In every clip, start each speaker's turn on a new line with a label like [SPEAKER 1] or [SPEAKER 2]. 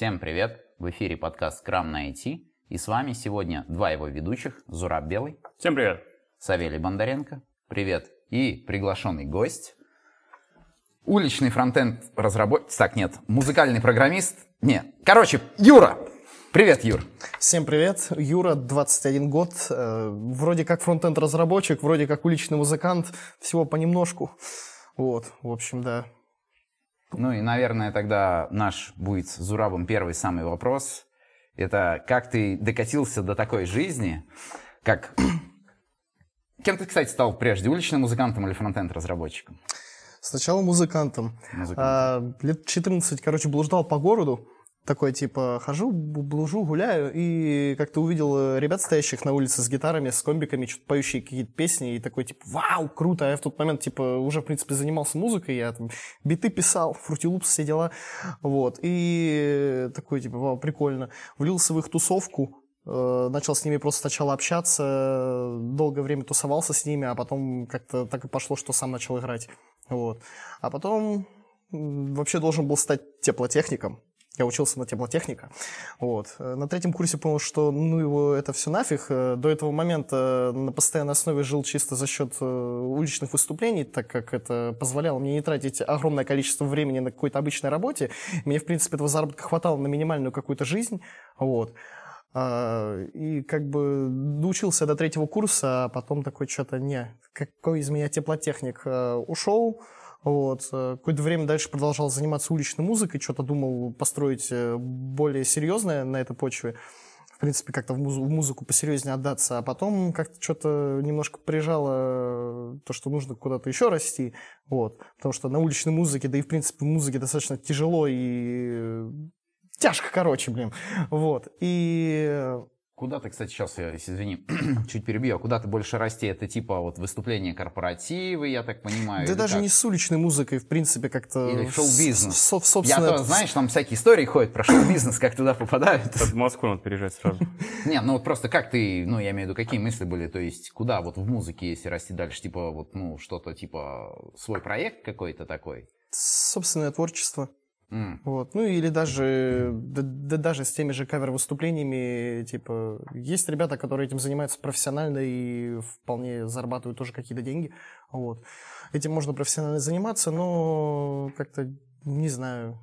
[SPEAKER 1] Всем привет! В эфире подкаст «Крам на IT». И с вами сегодня два его ведущих, Зураб Белый.
[SPEAKER 2] Всем привет!
[SPEAKER 1] Савелий Бондаренко. Привет! И приглашенный гость, уличный фронтенд разработчик, так нет, музыкальный программист, нет, короче, Юра! Привет, Юр.
[SPEAKER 3] Всем привет. Юра, 21 год. Э, вроде как фронтенд разработчик, вроде как уличный музыкант. Всего понемножку. Вот, в общем, да.
[SPEAKER 1] Ну и, наверное, тогда наш будет с Зурабом первый самый вопрос. Это как ты докатился до такой жизни, как... Кем ты, кстати, стал прежде, уличным музыкантом или фронтенд-разработчиком?
[SPEAKER 3] Сначала музыкантом. Музыкантом. А, лет 14, короче, блуждал по городу, такой, типа, хожу, блужу, гуляю, и как-то увидел э, ребят, стоящих на улице с гитарами, с комбиками, что-то поющие какие-то песни, и такой, типа, вау, круто, а я в тот момент, типа, уже, в принципе, занимался музыкой, я там биты писал, фрутилупс, все дела, вот, и такой, типа, вау, прикольно. Влился в их тусовку, э, начал с ними просто сначала общаться, долгое время тусовался с ними, а потом как-то так и пошло, что сам начал играть, вот. А потом вообще должен был стать теплотехником, я учился на теплотехника. Вот. На третьем курсе понял, что ну его это все нафиг. До этого момента на постоянной основе жил чисто за счет э, уличных выступлений, так как это позволяло мне не тратить огромное количество времени на какой-то обычной работе. Мне, в принципе, этого заработка хватало на минимальную какую-то жизнь. Вот. А, и как бы доучился до третьего курса, а потом такой что-то, не, какой из меня теплотехник э, ушел, вот. Э, какое-то время дальше продолжал заниматься уличной музыкой, что-то думал построить э, более серьезное на этой почве. В принципе, как-то в, музы- в музыку посерьезнее отдаться. А потом как-то что-то немножко прижало то, что нужно куда-то еще расти. Вот. Потому что на уличной музыке, да и в принципе в музыке достаточно тяжело и тяжко, короче, блин. Вот. И
[SPEAKER 1] Куда ты, кстати, сейчас, я, извини, чуть перебью, а куда ты больше расти? Это типа вот выступления корпоративы, я так понимаю?
[SPEAKER 3] Да даже как? не с уличной музыкой, в принципе, как-то...
[SPEAKER 1] Или шоу-бизнес. Со, собственно... Я то, знаешь, там всякие истории ходят про шоу-бизнес, как туда попадают.
[SPEAKER 2] В Москву надо переезжать сразу.
[SPEAKER 1] Не, ну вот просто как ты, ну я имею в виду, какие мысли были, то есть куда вот в музыке, если расти дальше, типа вот, ну, что-то типа свой проект какой-то такой?
[SPEAKER 3] Собственное творчество. Mm. Вот. Ну или даже, да, да, даже с теми же кавер-выступлениями, типа, есть ребята, которые этим занимаются профессионально и вполне зарабатывают тоже какие-то деньги. Вот. Этим можно профессионально заниматься, но как-то, не знаю,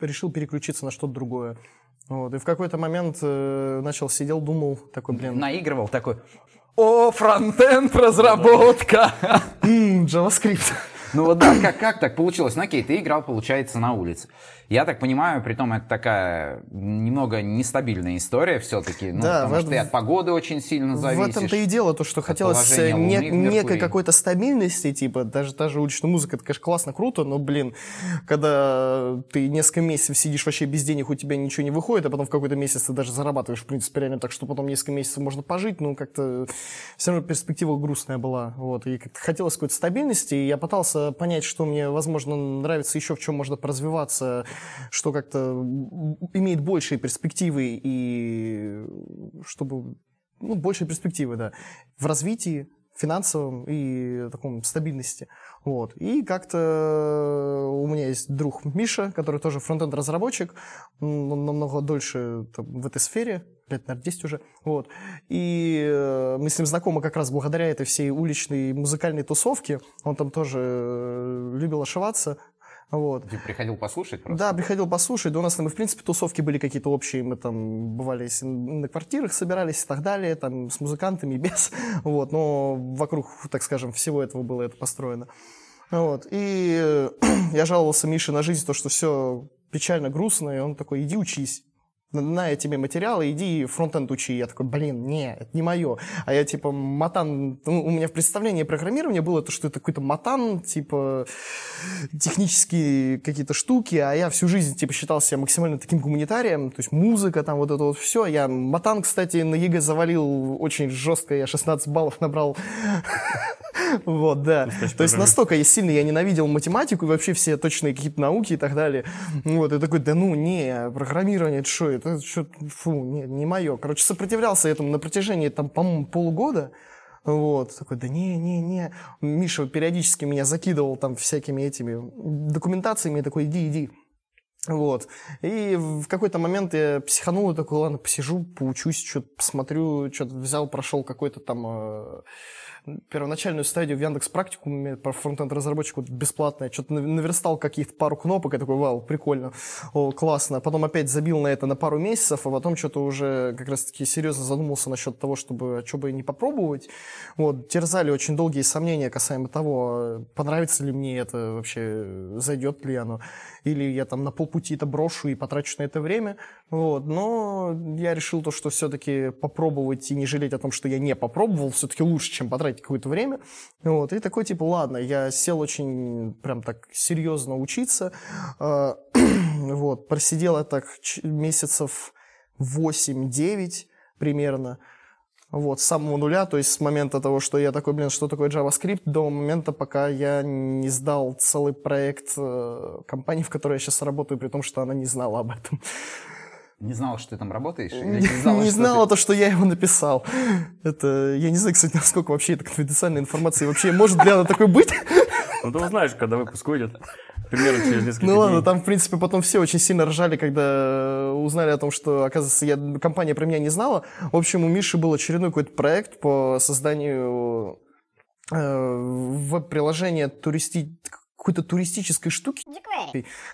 [SPEAKER 3] решил переключиться на что-то другое. Вот. И в какой-то момент э, начал, сидел, думал, такой, блин...
[SPEAKER 1] Наигрывал такой, о, фронтенд разработка!
[SPEAKER 3] JavaScript.
[SPEAKER 1] Ну вот да, как, как так получилось? Ну окей, ты играл, получается, на улице. Я так понимаю, при том это такая немного нестабильная история все-таки, ну, да, потому в, что ты от погоды очень сильно зависишь.
[SPEAKER 3] В этом-то и дело, то, что хотелось не, некой какой-то стабильности, типа, даже та же уличная музыка, это, конечно, классно, круто, но, блин, когда ты несколько месяцев сидишь вообще без денег, у тебя ничего не выходит, а потом в какой-то месяц ты даже зарабатываешь, в принципе, реально так, что потом несколько месяцев можно пожить, ну, как-то все равно перспектива грустная была, вот, и как-то хотелось какой-то стабильности, и я пытался понять, что мне, возможно, нравится еще, в чем можно поразвиваться, что как-то имеет большие перспективы и чтобы ну, большие перспективы, да, в развитии финансовом и таком стабильности. Вот. И как-то у меня есть друг Миша, который тоже фронтенд-разработчик, он намного дольше там, в этой сфере, лет, наверное, 10 уже. Вот. И э, мы с ним знакомы как раз благодаря этой всей уличной музыкальной тусовке. Он там тоже э, любил ошиваться, вот.
[SPEAKER 1] Ты приходил послушать просто?
[SPEAKER 3] Да, приходил послушать. Да у нас там, в принципе, тусовки были какие-то общие. Мы там бывали на квартирах, собирались и так далее, там с музыкантами, без. Вот. Но вокруг, так скажем, всего этого было это построено. Вот. И я жаловался Мише на жизнь, то, что все печально, грустно, и он такой, иди учись на тебе материалы, иди фронтенд учи. Я такой, блин, не, это не мое. А я типа матан, ну, у меня в представлении программирования было то, что это какой-то матан, типа технические какие-то штуки, а я всю жизнь типа считал себя максимально таким гуманитарием, то есть музыка, там вот это вот все. Я матан, кстати, на ЕГЭ завалил очень жестко, я 16 баллов набрал. Вот, да. То есть настолько я сильно я ненавидел математику и вообще все точные какие-то науки и так далее. Вот, и такой, да ну, не, программирование, это что, это что, фу, не, не мое. Короче, сопротивлялся этому на протяжении, там, по-моему, полугода. Вот, такой, да не, не, не. Миша периодически меня закидывал там всякими этими документациями, такой, иди, иди. Вот. И в какой-то момент я психанул и такой, ладно, посижу, поучусь, что-то посмотрю, что-то взял, прошел какой-то там э, первоначальную стадию в Яндекс практикуме про фронтенд разработчику бесплатное, что-то наверстал каких-то пару кнопок, и такой, вау, прикольно, о, классно. Потом опять забил на это на пару месяцев, а потом что-то уже как раз-таки серьезно задумался насчет того, чтобы, а что бы не попробовать. Вот, терзали очень долгие сомнения касаемо того, понравится ли мне это вообще, зайдет ли оно, или я там на полпути это брошу и потрачу на это время. Вот, но я решил то, что все-таки попробовать и не жалеть о том, что я не попробовал, все-таки лучше, чем потратить потратить какое-то время. Вот, и такой, типа, ладно, я сел очень прям так серьезно учиться. А, вот, просидел я так месяцев 8-9 примерно. Вот, с самого нуля, то есть с момента того, что я такой, блин, что такое JavaScript, до момента, пока я не сдал целый проект э, компании, в которой я сейчас работаю, при том, что она не знала об этом.
[SPEAKER 1] Не знала, что ты там работаешь?
[SPEAKER 3] Или не знала, не знала ты... то, что я его написал. Это, я не знаю, кстати, насколько вообще это конфиденциальная информация. Вообще, может ли она такой быть?
[SPEAKER 2] Ну, ты узнаешь, когда выпуск выйдет. Примерно через несколько
[SPEAKER 3] Ну ладно, там, в принципе, потом все очень сильно ржали, когда узнали о том, что, оказывается, я, компания про меня не знала. В общем, у Миши был очередной какой-то проект по созданию э, веб-приложения туристи какой-то туристической штуки.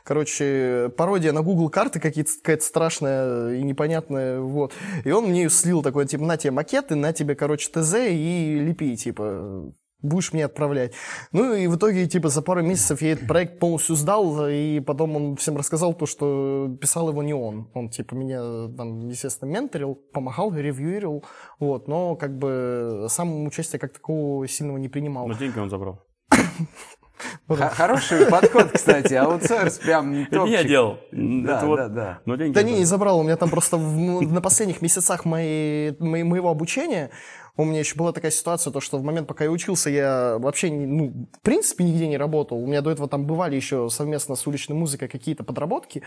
[SPEAKER 3] Короче, пародия на Google карты какая-то страшная и непонятная, вот. И он мне слил такой, типа, на тебе макеты, на тебе, короче, ТЗ и лепи, типа, будешь мне отправлять. Ну и в итоге, типа, за пару месяцев я этот проект полностью сдал, и потом он всем рассказал то, что писал его не он. Он, типа, меня там, естественно, менторил, помогал, ревьюировал, вот, но как бы сам участие как такого сильного не принимал.
[SPEAKER 2] Но деньги он забрал.
[SPEAKER 1] Хороший подход, кстати. Аутсорс прям
[SPEAKER 2] не Это я делал.
[SPEAKER 1] Да, да, да.
[SPEAKER 3] Но деньги да не, не забрал. У меня там просто на последних месяцах моего обучения у меня еще была такая ситуация, то, что в момент, пока я учился, я вообще, ну, в принципе, нигде не работал. У меня до этого там бывали еще совместно с уличной музыкой какие-то подработки,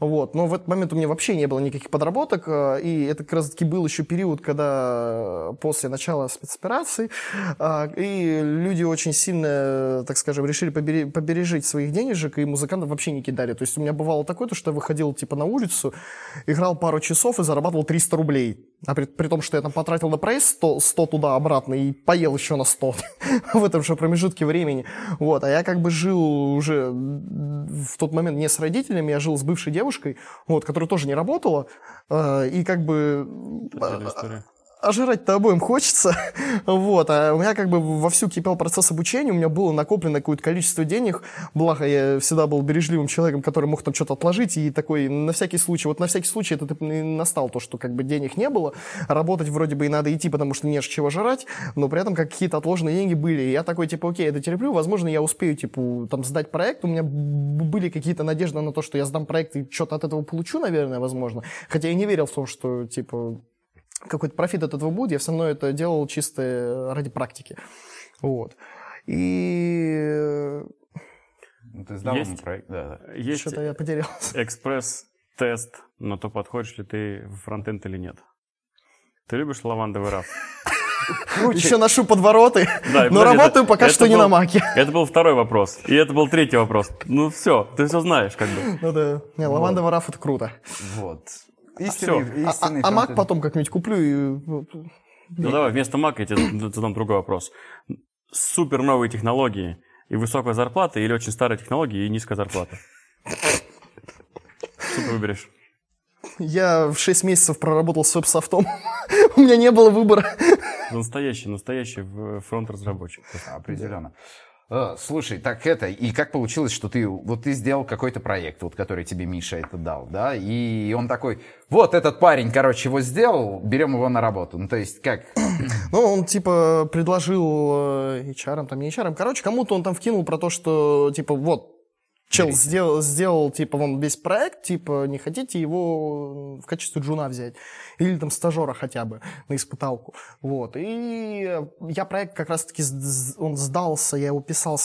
[SPEAKER 3] вот. Но в этот момент у меня вообще не было никаких подработок, э, и это как раз-таки был еще период, когда после начала спецоперации, э, и люди очень сильно, так скажем, решили побережить своих денежек, и музыкантов вообще не кидали. То есть у меня бывало такое, то, что я выходил типа на улицу, играл пару часов и зарабатывал 300 рублей. А при, при том, что я там потратил на проезд 100, 100 туда-обратно и поел еще на 100 в этом же промежутке времени. Вот. А я как бы жил уже в тот момент не с родителями, я жил с бывшей девушкой, вот, которая тоже не работала. Э, и как бы а жрать-то обоим хочется, вот, а у меня как бы вовсю кипел процесс обучения, у меня было накоплено какое-то количество денег, благо я всегда был бережливым человеком, который мог там что-то отложить, и такой на всякий случай, вот на всякий случай это и настал то, что как бы денег не было, работать вроде бы и надо идти, потому что не чего жрать, но при этом какие-то отложенные деньги были, и я такой, типа, окей, это терплю, возможно, я успею, типа, там, сдать проект, у меня были какие-то надежды на то, что я сдам проект и что-то от этого получу, наверное, возможно, хотя я не верил в том, что, типа, какой-то профит от этого будет, я все равно это делал чисто э, ради практики. Вот. И...
[SPEAKER 1] Ну, ты сдал есть, проект, да.
[SPEAKER 2] да. Есть
[SPEAKER 3] Что-то я потерялся.
[SPEAKER 2] экспресс-тест на то, подходишь ли ты в фронтенд или нет. Ты любишь лавандовый раф?
[SPEAKER 3] Еще ношу подвороты, да, но работаю это, пока это что был, не на маке.
[SPEAKER 2] Это был второй вопрос. И это был третий вопрос. Ну все, ты все знаешь как бы.
[SPEAKER 3] Ну да. Не, лавандовый вот. раф это круто.
[SPEAKER 1] Вот.
[SPEAKER 3] Истинный, а, истинный а, а Mac потом как-нибудь куплю и... Ну,
[SPEAKER 2] давай, вместо Mac я тебе задам другой вопрос. Супер новые технологии и высокая зарплата или очень старые технологии и низкая зарплата? Что ты выберешь?
[SPEAKER 3] Я в 6 месяцев проработал с веб-софтом. У меня не было выбора.
[SPEAKER 2] Настоящий, настоящий фронт-разработчик.
[SPEAKER 1] Определенно. Э, слушай, так это, и как получилось, что ты, вот ты сделал какой-то проект, вот который тебе Миша это дал, да, и он такой, вот этот парень, короче, его сделал, берем его на работу. Ну, то есть, как?
[SPEAKER 3] Ну, он, типа, предложил э, HR, там, не HR, короче, кому-то он там вкинул про то, что, типа, вот, Чел сделал, сделал, типа, вон весь проект, типа, не хотите его в качестве джуна взять? Или там стажера хотя бы на испыталку. Вот. И я проект как раз-таки, он сдался, я его писал,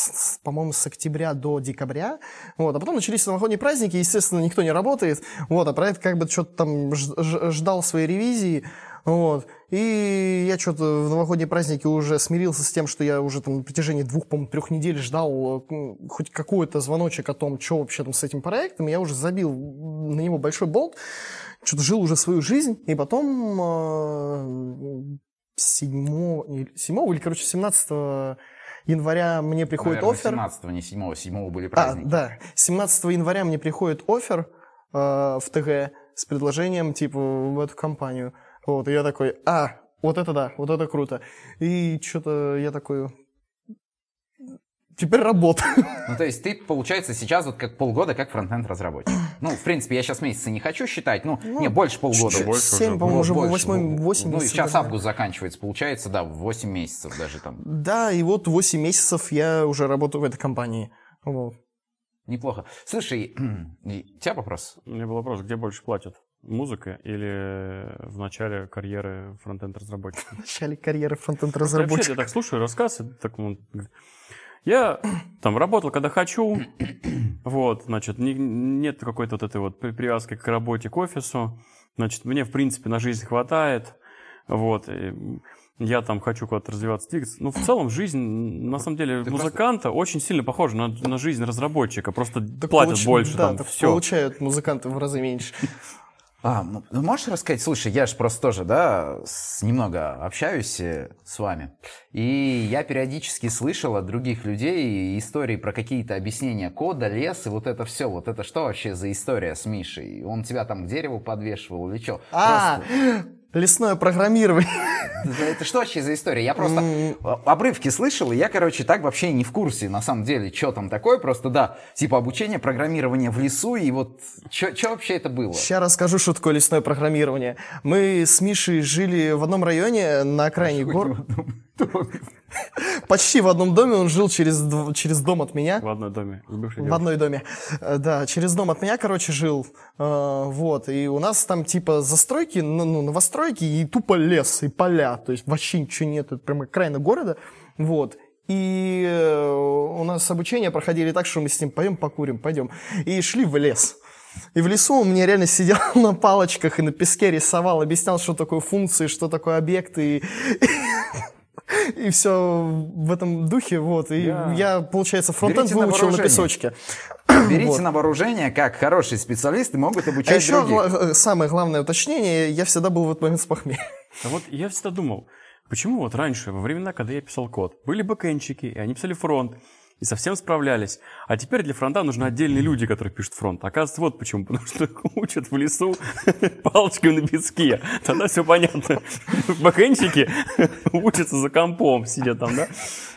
[SPEAKER 3] по-моему, с октября до декабря. Вот. А потом начались новогодние праздники, естественно, никто не работает. Вот. А проект как бы что-то там ждал своей ревизии. Вот. И я что-то в новогодние праздники уже смирился с тем, что я уже там на протяжении двух, по трех недель ждал э, хоть какой-то звоночек о том, что вообще там с этим проектом. Я уже забил на него большой болт, что-то жил уже свою жизнь. И потом 7, 7 или, короче, 17 января мне приходит
[SPEAKER 1] Наверное,
[SPEAKER 3] офер.
[SPEAKER 1] 17 не 7 7 были праздники.
[SPEAKER 3] А, да. 17 января мне приходит офер э, в ТГ с предложением, типа, в эту компанию. Вот, и я такой, а, вот это да, вот это круто. И что-то я такой, теперь работа.
[SPEAKER 1] Ну, то есть ты, получается, сейчас вот как полгода как фронтенд разработчик. Ну, в принципе, я сейчас месяцы не хочу считать, ну, не, больше полгода.
[SPEAKER 2] чуть-чуть. больше
[SPEAKER 3] Семь,
[SPEAKER 2] уже.
[SPEAKER 3] по-моему, уже
[SPEAKER 1] Больше.
[SPEAKER 3] восьмой, восемь
[SPEAKER 1] Ну, и сейчас
[SPEAKER 3] даже.
[SPEAKER 1] август заканчивается, получается, да, 8 месяцев даже там.
[SPEAKER 3] Да, и вот 8 месяцев я уже работаю в этой компании. Вот.
[SPEAKER 1] Неплохо. Слушай, у тебя вопрос?
[SPEAKER 2] У меня был вопрос, где больше платят? Музыка или в начале карьеры фронтенд-разработчика?
[SPEAKER 3] В начале карьеры
[SPEAKER 2] Вообще,
[SPEAKER 3] фронтенд-разработчика.
[SPEAKER 2] я так слушаю рассказ, и так, ну, я там работал, когда хочу, вот, значит, не- нет какой-то вот этой вот при- привязки к работе, к офису, значит, мне, в принципе, на жизнь хватает, вот, и я там хочу куда-то развиваться, двигаться. Ну, в целом, жизнь, на самом деле,
[SPEAKER 1] Ты
[SPEAKER 2] музыканта очень сильно похожа на, на жизнь разработчика, просто
[SPEAKER 3] Так
[SPEAKER 2] платят
[SPEAKER 3] получ-
[SPEAKER 2] больше,
[SPEAKER 3] да,
[SPEAKER 2] там,
[SPEAKER 3] так
[SPEAKER 2] все.
[SPEAKER 3] получают музыканты в разы меньше.
[SPEAKER 1] А, ну, ну, можешь рассказать? Слушай, я же просто тоже, да, с- немного общаюсь э, с вами. И я периодически слышал от других людей истории про какие-то объяснения кода, лес и вот это все. Вот это что вообще за история с Мишей? Он тебя там к дереву подвешивал или что?
[SPEAKER 3] А, лесное программирование.
[SPEAKER 1] Это что вообще за история? Я просто обрывки слышал, и я, короче, так вообще не в курсе, на самом деле, что там такое. Просто, да, типа обучение программирования в лесу, и вот что вообще это было?
[SPEAKER 3] Сейчас расскажу, что такое лесное программирование. Мы с Мишей жили в одном районе на окраине гор. Почти в одном доме. Он жил через, через дом от меня.
[SPEAKER 2] В одном доме с бывшей
[SPEAKER 3] В одной доме. Э, Да, через дом от меня, короче, жил. Э, Вот. И у нас там типа застройки, ну, ну, новостройки и тупо лес, и поля. То есть вообще ничего нет. Это прямо окраина города. Вот. И э, у нас обучение проходили так, что мы с ним пойдем покурим, пойдем. И шли в лес. И в лесу он мне реально сидел на палочках и на песке рисовал, объяснял, что такое функции, что такое объекты. И, и все в этом духе, вот. И
[SPEAKER 2] Я-
[SPEAKER 3] я, получается, фронтенд
[SPEAKER 1] на
[SPEAKER 3] выучил на
[SPEAKER 1] вооружение.
[SPEAKER 3] песочке.
[SPEAKER 1] Берите
[SPEAKER 3] Вот.
[SPEAKER 1] на вооружение, как хорошие специалисты могут
[SPEAKER 3] А
[SPEAKER 1] обучать
[SPEAKER 3] еще
[SPEAKER 1] других.
[SPEAKER 3] гла- самое главное уточнение, я всегда был в этот момент с похмелья.
[SPEAKER 2] А вот я всегда думал, почему вот раньше, во времена, когда я писал код, были бэкэнщики, и они писали фронт, и совсем справлялись. А теперь для фронта нужны отдельные люди, которые пишут фронт. Оказывается, вот почему. Потому что учат в лесу палочкой на песке. Тогда все понятно. Бэкэнщики учатся за компом, сидят там, да?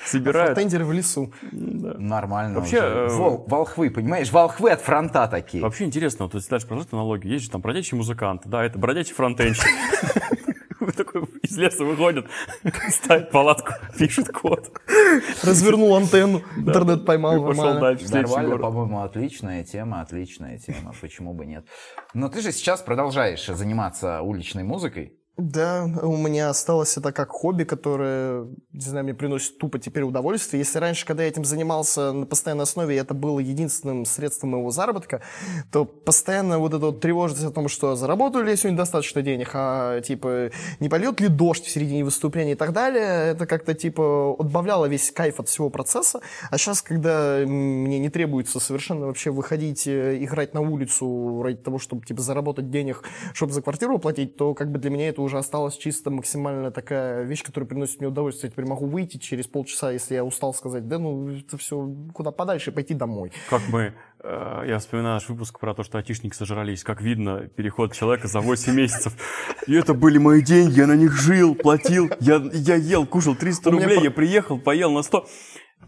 [SPEAKER 2] Собирают.
[SPEAKER 3] Фронтендеры в лесу.
[SPEAKER 2] Да.
[SPEAKER 1] Нормально
[SPEAKER 2] Вообще, э,
[SPEAKER 1] Вол- волхвы, понимаешь? Волхвы от фронта такие.
[SPEAKER 2] Вообще интересно, вот если дальше продолжать аналогию, есть же там бродячий музыкант, да, это бродячий фронтенщик. Такой из леса выходит, ставит палатку, пишет код.
[SPEAKER 3] Развернул антенну, интернет поймал
[SPEAKER 2] И пошел дальше
[SPEAKER 1] Нормально, по-моему, отличная тема, отличная тема. Почему бы нет? Но ты же сейчас продолжаешь заниматься уличной музыкой.
[SPEAKER 3] Да, у меня осталось это как хобби, которое, не знаю, мне приносит тупо теперь удовольствие. Если раньше, когда я этим занимался на постоянной основе, это было единственным средством моего заработка, то постоянно вот это вот тревожность о том, что заработаю ли я сегодня достаточно денег, а типа не польет ли дождь в середине выступления и так далее, это как-то типа отбавляло весь кайф от всего процесса. А сейчас, когда мне не требуется совершенно вообще выходить, э, играть на улицу ради того, чтобы типа заработать денег, чтобы за квартиру платить, то как бы для меня это уже осталась чисто максимально такая вещь, которая приносит мне удовольствие. Я теперь могу выйти через полчаса, если я устал, сказать, да ну это все куда подальше, пойти домой.
[SPEAKER 2] Как мы, э, я вспоминаю наш выпуск про то, что айтишники сожрались. Как видно, переход человека за 8 месяцев. И это были мои деньги, я на них жил, платил. Я, я ел, кушал 300
[SPEAKER 3] У меня
[SPEAKER 2] рублей, я приехал, поел на 100.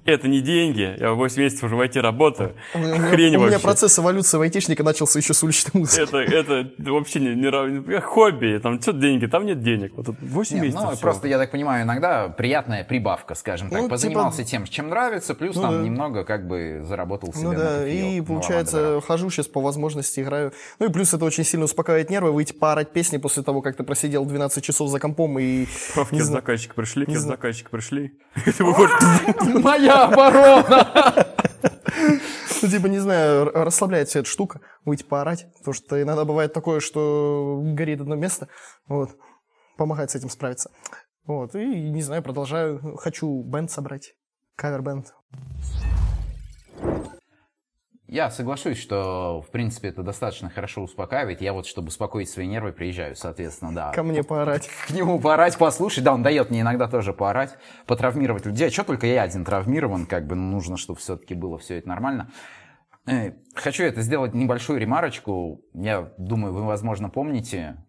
[SPEAKER 2] Это не деньги, я 8 месяцев уже в IT работаю.
[SPEAKER 3] У меня,
[SPEAKER 2] Хрень
[SPEAKER 3] у меня
[SPEAKER 2] вообще.
[SPEAKER 3] процесс эволюции в айтишника начался еще с уличной музыки.
[SPEAKER 2] Это, это вообще не, не хобби, там что деньги, там нет денег. Вот тут 8
[SPEAKER 1] Нет,
[SPEAKER 2] месяцев
[SPEAKER 1] ну,
[SPEAKER 2] всего.
[SPEAKER 1] просто, я так понимаю, иногда приятная прибавка, скажем так.
[SPEAKER 3] Ну,
[SPEAKER 1] Позанимался
[SPEAKER 3] типа-
[SPEAKER 1] тем, чем нравится, плюс
[SPEAKER 3] Ну
[SPEAKER 1] там
[SPEAKER 3] да.
[SPEAKER 1] немного как бы заработал себе
[SPEAKER 3] Ну да, и
[SPEAKER 1] Ну,
[SPEAKER 3] получается,
[SPEAKER 1] ладно,
[SPEAKER 3] хожу сейчас по возможности, играю. Ну и плюс это очень сильно успокаивает нервы, выйти поорать песни после того, как ты просидел 12 часов за компом и...
[SPEAKER 2] Правки заказчика пришли, заказчика пришли.
[SPEAKER 1] Давай. Оборона!
[SPEAKER 3] Ну, типа, не знаю, расслабляет вся эта штука, выйти поорать, потому что иногда бывает такое, что горит одно место, вот. помогает с этим справиться. Вот, и, не знаю, продолжаю, хочу бенд собрать, кавер-бенд.
[SPEAKER 1] Я соглашусь, что, в принципе, это достаточно хорошо успокаивает. Я вот, чтобы успокоить свои нервы, приезжаю, соответственно, да.
[SPEAKER 3] Ко мне поорать.
[SPEAKER 1] К нему поорать, послушать. Да, он дает мне иногда тоже поорать, потравмировать людей. А что только я один травмирован, как бы, ну, нужно, чтобы все-таки было все это нормально. Э, хочу это сделать небольшую ремарочку. Я думаю, вы, возможно, помните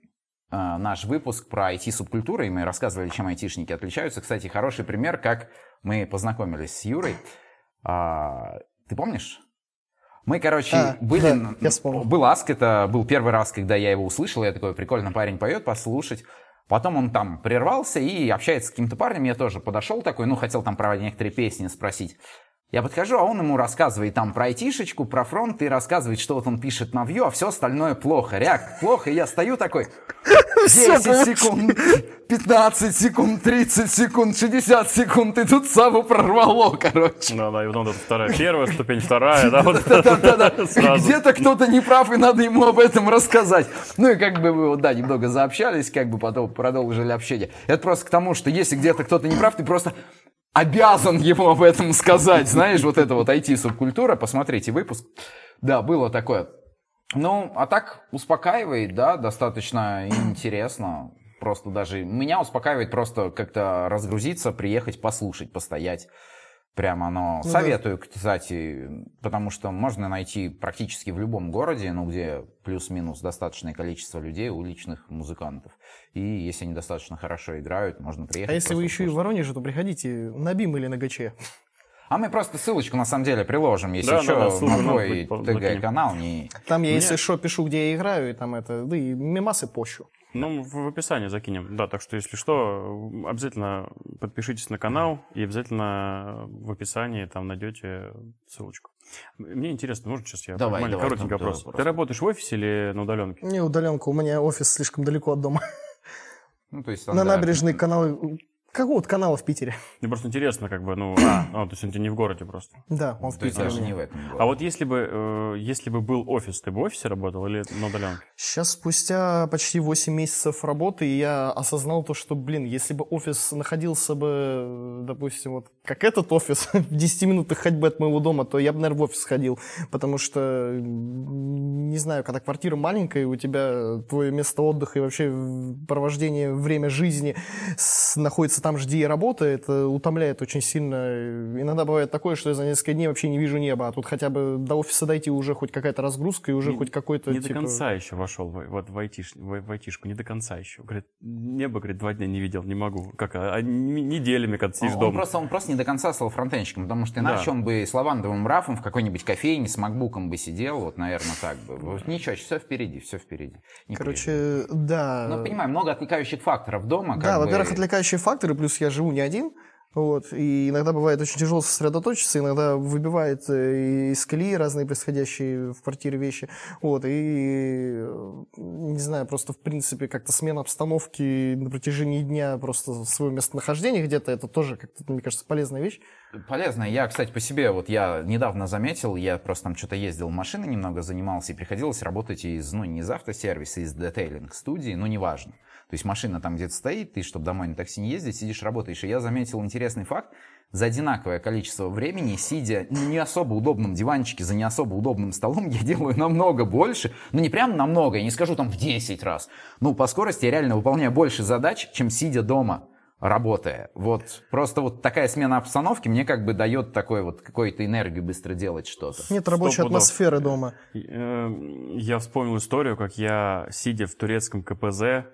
[SPEAKER 1] э, наш выпуск про IT-субкультуру, и мы рассказывали, чем айтишники отличаются. Кстати, хороший пример, как мы познакомились с Юрой. А, ты помнишь? Мы, короче, а, были... Да, я вспомнил. Был Аск, это был первый раз, когда я его услышал. Я такой, прикольно, парень поет, послушать. Потом он там прервался и общается с каким-то парнем. Я тоже подошел такой, ну, хотел там про некоторые песни спросить. Я подхожу, а он ему рассказывает там про айтишечку, про фронт, и рассказывает, что вот он пишет на Vue, а все остальное плохо. Реакт плохо, и я стою такой, 10 секунд, 15 секунд, 30 секунд, 60 секунд, и тут Саву прорвало, короче.
[SPEAKER 2] Да, да, и вот это вторая, первая ступень, вторая, да, вот
[SPEAKER 1] Да-да-да, где-то кто-то не прав, и надо ему об этом рассказать. Ну и как бы вот, да, немного заобщались, как бы потом продолжили общение. Это просто к тому, что если где-то кто-то не прав, ты просто обязан ему об этом сказать. Знаешь, вот это вот IT-субкультура, посмотрите выпуск. Да, было такое. Ну, а так успокаивает, да, достаточно интересно. Просто даже меня успокаивает просто как-то разгрузиться, приехать, послушать, постоять. Прямо оно. Ну, Советую, да. кстати, потому что можно найти практически в любом городе, ну, где плюс-минус достаточное количество людей, уличных музыкантов. И если они достаточно хорошо играют, можно приехать.
[SPEAKER 3] А если вы еще и в Воронеже, то приходите на БИМ или на ГЧ.
[SPEAKER 1] А мы просто ссылочку на самом деле приложим, если да, что, да, да, на твой ТГ-канал. Не...
[SPEAKER 3] Там я, если что, пишу, где я играю, и там это, да и мемасы пощу.
[SPEAKER 2] Ну, в описании закинем. Да, так что, если что, обязательно подпишитесь на канал и обязательно в описании там найдете ссылочку. Мне интересно, может сейчас я
[SPEAKER 1] давай, давай,
[SPEAKER 2] коротенький вопрос. Ты работаешь в офисе или на удаленке?
[SPEAKER 3] Не удаленка, у меня офис слишком далеко от дома. Ну, то есть, на набережной канал какого-то канала в Питере.
[SPEAKER 2] Мне просто интересно, как бы, ну, а, а то есть он не в городе просто.
[SPEAKER 3] Да, он в Питере.
[SPEAKER 1] даже не в этом
[SPEAKER 2] городе. А вот если бы, э, если бы был офис, ты бы в офисе работал или на удаленке?
[SPEAKER 3] Сейчас, спустя почти 8 месяцев работы, я осознал то, что, блин, если бы офис находился бы, допустим, вот как этот офис, в 10 минутах ходьбы от моего дома, то я бы, наверное, в офис ходил, потому что, не знаю, когда квартира маленькая, у тебя твое место отдыха и вообще провождение время жизни находится там же, где я работаю, это утомляет очень сильно. Иногда бывает такое, что я за несколько дней вообще не вижу неба, а тут хотя бы до офиса дойти уже хоть какая-то разгрузка и уже
[SPEAKER 2] не,
[SPEAKER 3] хоть какой-то...
[SPEAKER 2] Не типа... до конца еще вошел в, вот в, айтиш, в, в айтишку, не до конца еще. Говорит, небо, говорит, два дня не видел, не могу. Как, а, а неделями, когда сидишь
[SPEAKER 1] он,
[SPEAKER 2] дома.
[SPEAKER 1] Он просто, он просто не до конца стал фронтенщиком, потому что иначе да. он бы с лавандовым рафом в какой-нибудь кофейне с макбуком бы сидел, вот, наверное, так бы. Ничего, все впереди, все впереди.
[SPEAKER 3] Не Короче, переживай. да.
[SPEAKER 1] Ну, понимаю, много отвлекающих факторов дома.
[SPEAKER 3] Да, во-первых, отвлекающие факторы, плюс я живу не один, вот. И иногда бывает очень тяжело сосредоточиться, иногда выбивает э, из колеи разные происходящие в квартире вещи. Вот. И, э, не знаю, просто в принципе как-то смена обстановки на протяжении дня, просто свое местонахождение где-то, это тоже как-то, мне кажется, полезная вещь.
[SPEAKER 1] Полезная. Я, кстати, по себе, вот я недавно заметил, я просто там что-то ездил, машины немного занимался, и приходилось работать из, ну, не из автосервиса, из детейлинг студии, ну, неважно. То есть машина там где-то стоит, ты, чтобы домой на такси не ездить, сидишь, работаешь. И я заметил интересный факт. За одинаковое количество времени, сидя на не особо удобном диванчике, за не особо удобным столом, я делаю намного больше. Ну, не прям намного, я не скажу там в 10 раз. Ну, по скорости я реально выполняю больше задач, чем сидя дома работая. Вот просто вот такая смена обстановки мне как бы дает такой вот какую-то энергию быстро делать что-то.
[SPEAKER 3] Нет рабочей атмосферы дома.
[SPEAKER 2] Э, я вспомнил историю, как я, сидя в турецком КПЗ,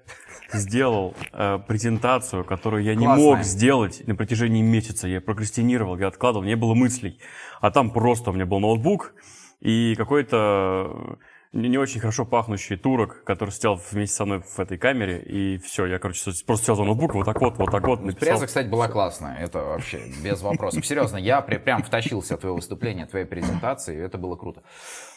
[SPEAKER 2] сделал э, презентацию, которую я Классная. не мог сделать на протяжении месяца. Я прокрастинировал, я откладывал, не было мыслей. А там просто у меня был ноутбук и какой-то не очень хорошо пахнущий турок, который сидел вместе со мной в этой камере, и все, я, короче, просто сел за ноутбук, вот так вот, вот так вот написал.
[SPEAKER 1] Преза, кстати, была классная, это вообще без вопросов. Серьезно, я при, прям втащился в твое выступление, твоей презентации, это было круто.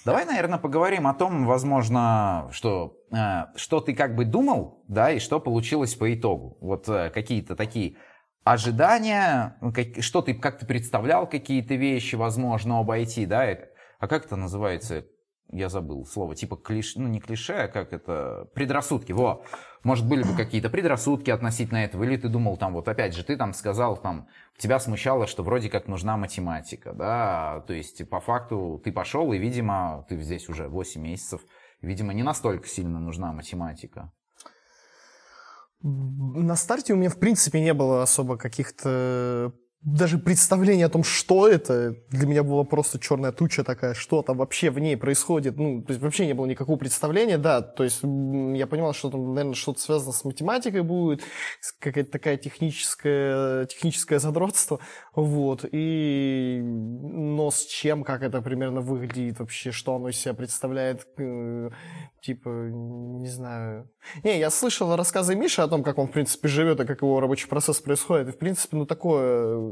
[SPEAKER 1] Давай, наверное, поговорим о том, возможно, что, э, что ты как бы думал, да, и что получилось по итогу. Вот э, какие-то такие ожидания, как, что ты, как ты представлял какие-то вещи, возможно, обойти, да, а как это называется? Я забыл слово, типа клише, ну не клише, а как это, предрассудки, во. Может, были бы какие-то предрассудки относительно этого, или ты думал там, вот опять же, ты там сказал, там, тебя смущало, что вроде как нужна математика, да, то есть по факту ты пошел, и, видимо, ты здесь уже 8 месяцев, видимо, не настолько сильно нужна математика.
[SPEAKER 3] На старте у меня, в принципе, не было особо каких-то даже представление о том, что это, для меня была просто черная туча такая, что там вообще в ней происходит. Ну, то есть вообще не было никакого представления, да. То есть я понимал, что там, наверное, что-то связано с математикой будет, какая-то такая техническая, техническое задротство. Вот. И... Но с чем, как это примерно выглядит вообще, что оно из себя представляет, э, типа, не знаю. Не, я слышал рассказы Миши о том, как он, в принципе, живет и как его рабочий процесс происходит. И, в принципе, ну, такое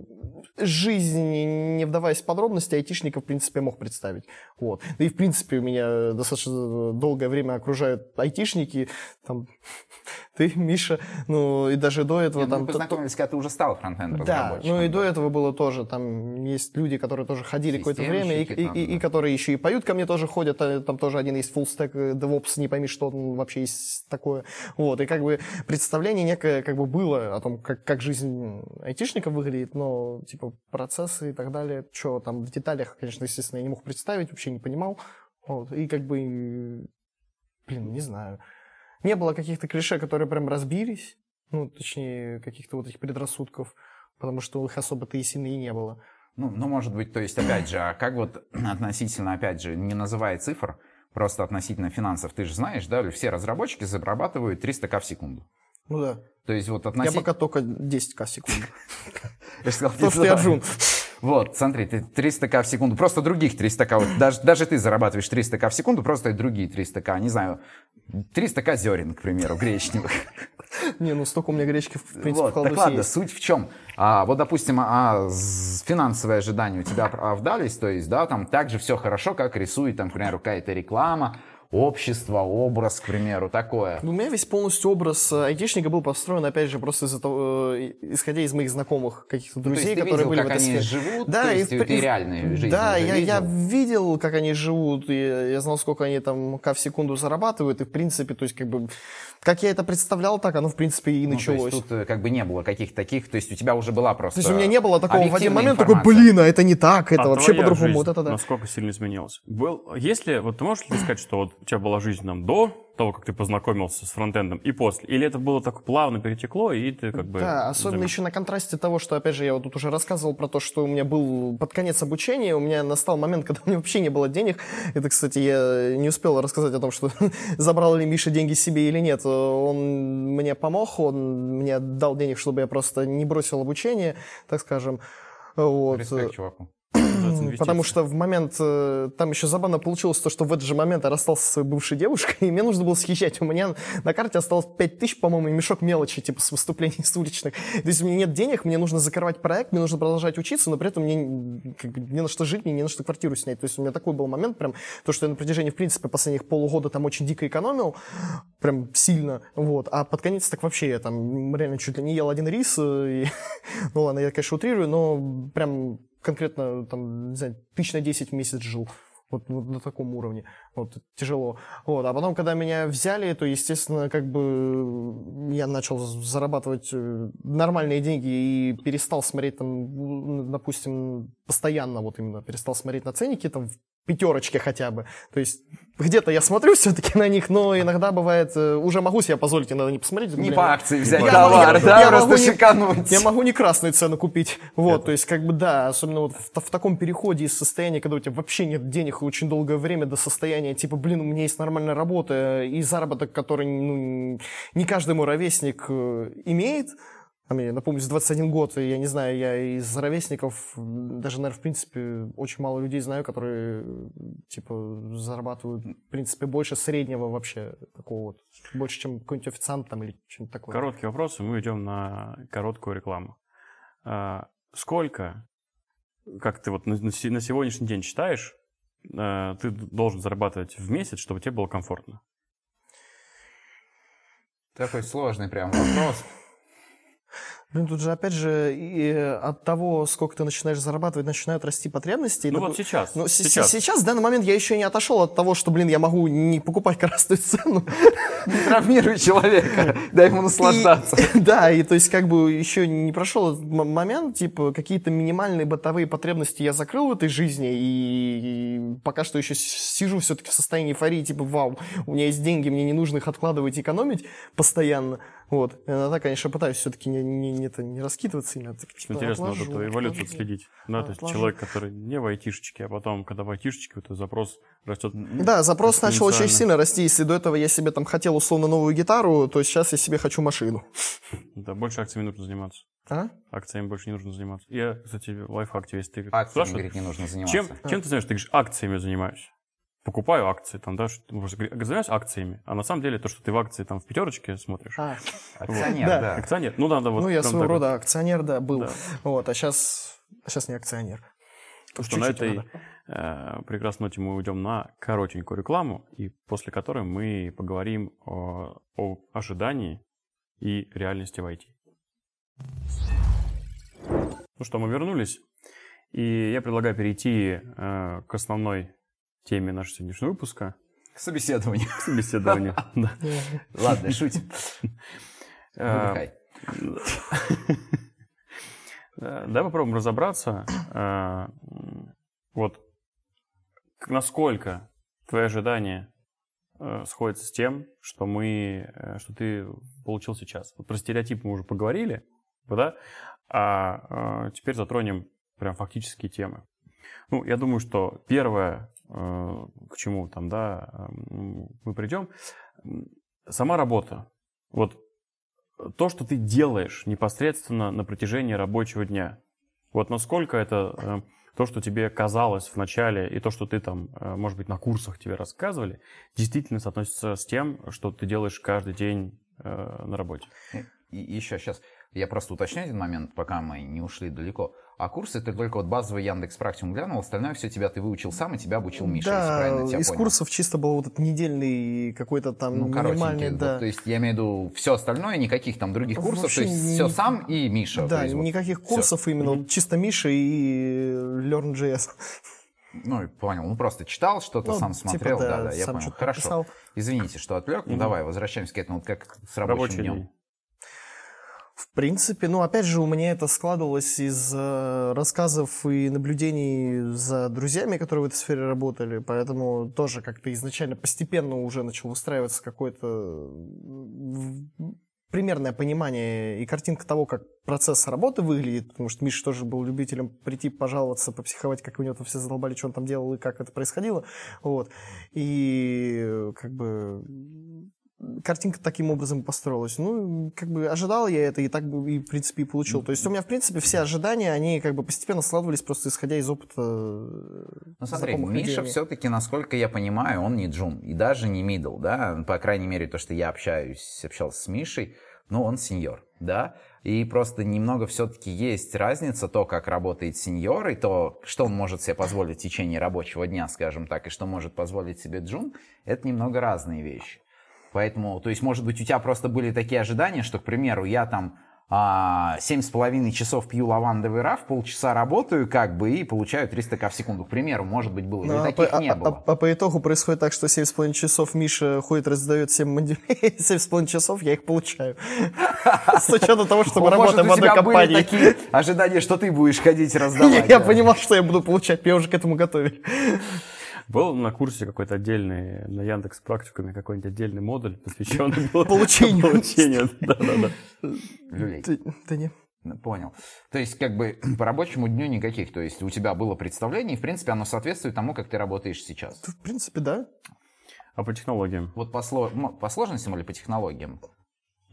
[SPEAKER 3] жизнь, не вдаваясь в подробности, айтишника, в принципе, мог представить. Вот. Да и, в принципе, у меня достаточно долгое время окружают айтишники, там, ты, Миша, ну, и даже до этого...
[SPEAKER 1] Нет,
[SPEAKER 3] там,
[SPEAKER 1] мы познакомились, когда ты уже стал фронтенд
[SPEAKER 3] Да, ну и до этого было тоже, там есть люди, которые тоже ходили какое-то время, и, там, и, да. и, которые еще и поют ко мне тоже ходят, а там тоже один есть full stack DevOps, не пойми, что вообще есть такое. Вот, и как бы представление некое как бы было о том, как, как жизнь айтишника выглядит, но, типа, процессы и так далее, что там в деталях, конечно, естественно, я не мог представить, вообще не понимал. Вот, и как бы, блин, не знаю. Не было каких-то клише, которые прям разбились, ну, точнее, каких-то вот этих предрассудков, потому что их особо-то и сильно и не было.
[SPEAKER 1] Ну, ну, может быть, то есть, опять же, а как вот относительно, опять же, не называя цифр, просто относительно финансов, ты же знаешь, да, все разработчики зарабатывают 300к в секунду.
[SPEAKER 3] Ну да.
[SPEAKER 1] То есть вот относительно...
[SPEAKER 3] Я пока только 10к в секунду.
[SPEAKER 1] Я сказал, Потому что я джун. Вот, смотри, ты 300к в секунду, просто других 300к, вот даже, даже ты зарабатываешь 300к в секунду, просто другие 300к, не знаю, 300к зерен, к примеру, гречневых.
[SPEAKER 3] Не, ну столько у меня гречки, в принципе,
[SPEAKER 1] вот, в Так ладно, есть. суть в чем? А, вот, допустим, а, финансовые ожидания у тебя оправдались, то есть, да, там также все хорошо, как рисует, там, к примеру, какая-то реклама, общество, образ, к примеру, такое.
[SPEAKER 3] Ну, у меня весь полностью образ э, айтишника был построен, опять же, просто из-за того, э, исходя из моих знакомых каких-то друзей,
[SPEAKER 1] ну, то есть
[SPEAKER 3] которые
[SPEAKER 1] видел,
[SPEAKER 3] были
[SPEAKER 1] как
[SPEAKER 3] в этой
[SPEAKER 1] они
[SPEAKER 3] сфере.
[SPEAKER 1] живут, да, то есть и, ты реальные жизни
[SPEAKER 3] Да, я,
[SPEAKER 1] видел?
[SPEAKER 3] я видел, как они живут, и я знал, сколько они там в секунду зарабатывают, и в принципе, то есть как бы как я это представлял, так оно, в принципе, и началось. Ну,
[SPEAKER 1] то есть тут э, как бы не было каких-то таких, то есть у тебя уже была просто
[SPEAKER 3] То есть у меня не было такого в один момент, такой, блин, а это не так, это а вообще по-другому. Вот это да.
[SPEAKER 2] насколько сильно изменилось? Был, если, вот ты можешь ли сказать, что вот у тебя была жизнь нам до того, как ты познакомился с фронтендом и после? Или это было так плавно перетекло, и ты как бы...
[SPEAKER 3] Да, особенно заметил? еще на контрасте того, что, опять же, я вот тут уже рассказывал про то, что у меня был под конец обучения, у меня настал момент, когда у меня вообще не было денег. Это, кстати, я не успел рассказать о том, что забрал ли Миша деньги себе или нет. Он мне помог, он мне дал денег, чтобы я просто не бросил обучение, так скажем. Вот.
[SPEAKER 1] Респект чуваку.
[SPEAKER 3] Потому что в момент, э, там еще забавно получилось то, что в этот же момент я расстался со своей бывшей девушкой, и мне нужно было съезжать. У меня на карте осталось 5 тысяч, по-моему, и мешок мелочи, типа с выступлений с уличных. То есть у меня нет денег, мне нужно закрывать проект, мне нужно продолжать учиться, но при этом мне как бы, не на что жить, мне не на что квартиру снять. То есть у меня такой был момент, прям, то, что я на протяжении, в принципе, последних полугода там очень дико экономил, прям сильно, вот. А под конец так вообще я там реально чуть ли не ел один рис, и, ну ладно, я, конечно, утрирую, но прям конкретно, там, не знаю, тысяч на 10 в месяц жил. Вот, вот на таком уровне. Вот, тяжело. Вот. А потом, когда меня взяли, то, естественно, как бы я начал зарабатывать э, нормальные деньги и перестал смотреть там, допустим, постоянно вот именно перестал смотреть на ценники там в пятерочке хотя бы. То есть где-то я смотрю все-таки на них, но иногда бывает, э, уже могу себе позволить иногда не посмотреть.
[SPEAKER 1] Не по акции взять я товар, могу, да, я просто шикануть.
[SPEAKER 3] Я могу не красную цену купить. Вот, Это. то есть как бы да, особенно вот в, в таком переходе из состояния, когда у тебя вообще нет денег и очень долгое время до состояния, типа, блин, у меня есть нормальная работа и заработок, который ну, не каждый мой ровесник э, имеет, а мне, напомню, с 21 год, и я не знаю, я из ровесников, даже, наверное, в принципе, очень мало людей знаю, которые, типа, зарабатывают, в принципе, больше среднего вообще, такого вот, больше, чем какой-нибудь официант там или что-нибудь такое.
[SPEAKER 2] Короткий вопрос, и мы идем на короткую рекламу. А, сколько, как ты вот на, на сегодняшний день считаешь, а, ты должен зарабатывать в месяц, чтобы тебе было комфортно?
[SPEAKER 1] Такой сложный прям вопрос.
[SPEAKER 3] Блин, тут же, опять же, и от того, сколько ты начинаешь зарабатывать, начинают расти потребности.
[SPEAKER 2] Ну
[SPEAKER 3] Это-
[SPEAKER 2] вот сейчас.
[SPEAKER 3] Ну,
[SPEAKER 2] сейчас.
[SPEAKER 3] сейчас, в данный момент я еще не отошел от того, что, блин, я могу не покупать красную цену.
[SPEAKER 1] Не травмируй человека, дай ему наслаждаться.
[SPEAKER 3] И- да, и то есть как бы еще не прошел момент, типа какие-то минимальные бытовые потребности я закрыл в этой жизни, и, и пока что еще сижу все-таки в состоянии эйфории, типа, вау, у меня есть деньги, мне не нужно их откладывать и экономить постоянно. Вот. Иногда, конечно, пытаюсь все-таки не, не, не, это, не раскидываться именно. так, типа,
[SPEAKER 2] Интересно,
[SPEAKER 3] отложу,
[SPEAKER 2] вот эту эволюцию
[SPEAKER 3] отложу.
[SPEAKER 2] следить. Да, то есть
[SPEAKER 3] Отложу.
[SPEAKER 2] человек, который не в айтишечке, а потом, когда в айтишечке, вот этот запрос растет.
[SPEAKER 3] Да, запрос начал очень сильно расти. Если до этого я себе там хотел условно новую гитару, то сейчас я себе хочу машину.
[SPEAKER 2] Да, больше акциями нужно заниматься.
[SPEAKER 3] А?
[SPEAKER 2] Акциями больше не нужно заниматься. Я, кстати, лайфхак тебе, если ты
[SPEAKER 1] Акциями, говорит, не нужно заниматься.
[SPEAKER 2] чем, чем ты знаешь, ты говоришь, акциями занимаюсь. Покупаю акции, там, да, занимаюсь акциями, а на самом деле то, что ты в акции там в пятерочке смотришь.
[SPEAKER 3] А,
[SPEAKER 1] Акционер,
[SPEAKER 3] Да.
[SPEAKER 1] да.
[SPEAKER 2] Акционер, ну надо вот.
[SPEAKER 3] ну, я своего
[SPEAKER 2] так вот.
[SPEAKER 3] рода акционер, да, был.
[SPEAKER 2] Да.
[SPEAKER 3] Вот, а сейчас, а сейчас не акционер.
[SPEAKER 2] Ну что, на этой
[SPEAKER 3] надо.
[SPEAKER 2] э, прекрасной ноте мы уйдем на коротенькую рекламу, и после которой мы поговорим о, о ожидании и реальности в IT. Ну что, мы вернулись, и я предлагаю перейти э, к основной теме нашего сегодняшнего выпуска,
[SPEAKER 1] Собеседование.
[SPEAKER 2] к собеседованию. Да.
[SPEAKER 1] Ладно, шутим.
[SPEAKER 2] Э. Э, Давай попробуем разобраться, э, вот насколько твои ожидания сходятся с тем, что мы, что ты получил сейчас. Вот про стереотипы мы уже поговорили, да, а теперь затронем прям фактические темы. Ну, я думаю, что первое, к чему там, да, м, мы придем, сама работа. Вот то, что ты делаешь непосредственно на протяжении рабочего дня. Вот насколько это э, то, что тебе казалось в начале, и то, что ты там, э, может быть, на курсах тебе рассказывали, действительно соотносится с тем, что ты делаешь каждый день э, на работе.
[SPEAKER 1] И еще сейчас, я просто уточню один момент, пока мы не ушли далеко. А курсы ты только вот базовый Яндекс Практикум глянул, остальное все тебя ты выучил сам, и тебя обучил Миша, если правильно
[SPEAKER 3] Да,
[SPEAKER 1] тебя
[SPEAKER 3] из
[SPEAKER 1] понял.
[SPEAKER 3] курсов чисто был вот этот недельный какой-то там
[SPEAKER 1] Ну,
[SPEAKER 3] минимальный,
[SPEAKER 1] вот,
[SPEAKER 3] да.
[SPEAKER 1] то есть я имею в виду все остальное, никаких там других курсов,
[SPEAKER 3] Вообще
[SPEAKER 1] то есть
[SPEAKER 3] не-
[SPEAKER 1] все сам и Миша.
[SPEAKER 3] Да,
[SPEAKER 1] есть вот
[SPEAKER 3] никаких
[SPEAKER 1] всё.
[SPEAKER 3] курсов именно, вот чисто Миша и Learn.js.
[SPEAKER 1] Ну, понял. Ну, просто читал что-то,
[SPEAKER 3] Ну,
[SPEAKER 1] сам
[SPEAKER 3] типа,
[SPEAKER 1] смотрел.
[SPEAKER 3] да,
[SPEAKER 1] да, да, я понял. Хорошо.
[SPEAKER 3] написал.
[SPEAKER 1] Извините, что отвлек. Ну,
[SPEAKER 2] Мгм.
[SPEAKER 1] давай, возвращаемся к этому, вот как с рабочим
[SPEAKER 2] Рабочий
[SPEAKER 1] днем.
[SPEAKER 2] день.
[SPEAKER 3] В принципе, ну, опять же, у меня это складывалось из э, рассказов и наблюдений за друзьями, которые в этой сфере работали, поэтому тоже как-то изначально постепенно уже начал выстраиваться какое-то примерное понимание и картинка того, как процесс работы выглядит, потому что Миша тоже был любителем прийти пожаловаться, попсиховать, как у него там все задолбали, что он там делал и как это происходило, вот, и э, как бы картинка таким образом построилась. Ну, как бы ожидал я это, и так бы, и, в принципе, и получил. То есть у меня, в принципе, все ожидания, они как бы постепенно складывались, просто исходя из опыта э,
[SPEAKER 1] Ну, смотри, Миша все-таки, насколько я понимаю, он не джун и даже не мидл, да, по крайней мере, то, что я общаюсь, общался с Мишей, ну, он сеньор, да, и просто немного все-таки есть разница, то, как работает сеньор, и то, что он может себе позволить в течение рабочего дня, скажем так, и что может позволить себе джун, это немного разные вещи. Поэтому, то есть, может быть, у тебя просто были такие ожидания, что, к примеру, я там а, семь с половиной часов пью лавандовый раф, полчаса работаю как бы и получаю 300 к в секунду. К примеру, может быть, было.
[SPEAKER 3] Ну,
[SPEAKER 1] Или
[SPEAKER 3] а,
[SPEAKER 1] таких
[SPEAKER 3] по,
[SPEAKER 1] не
[SPEAKER 3] а-
[SPEAKER 1] было.
[SPEAKER 3] а- а по итогу происходит так, что 7,5 часов Миша ходит, раздает всем мандюлей, 7,5 часов я их получаю. С учетом того, что мы работаем в одной компании.
[SPEAKER 1] такие ожидания, что ты будешь ходить раздавать.
[SPEAKER 3] Я понимал, что я буду получать, меня уже к этому готовили.
[SPEAKER 2] Был на курсе какой-то отдельный, на Яндекс практикуме какой-нибудь отдельный модуль, посвященный был
[SPEAKER 3] Получению.
[SPEAKER 2] получению. Да-да-да.
[SPEAKER 3] Да не.
[SPEAKER 1] Ну, Понял. То есть, как бы по рабочему дню никаких. То есть, у тебя было представление, и, в принципе, оно соответствует тому, как ты работаешь сейчас.
[SPEAKER 3] В принципе, да.
[SPEAKER 2] А по технологиям?
[SPEAKER 1] Вот по, сло- по сложностям или по технологиям?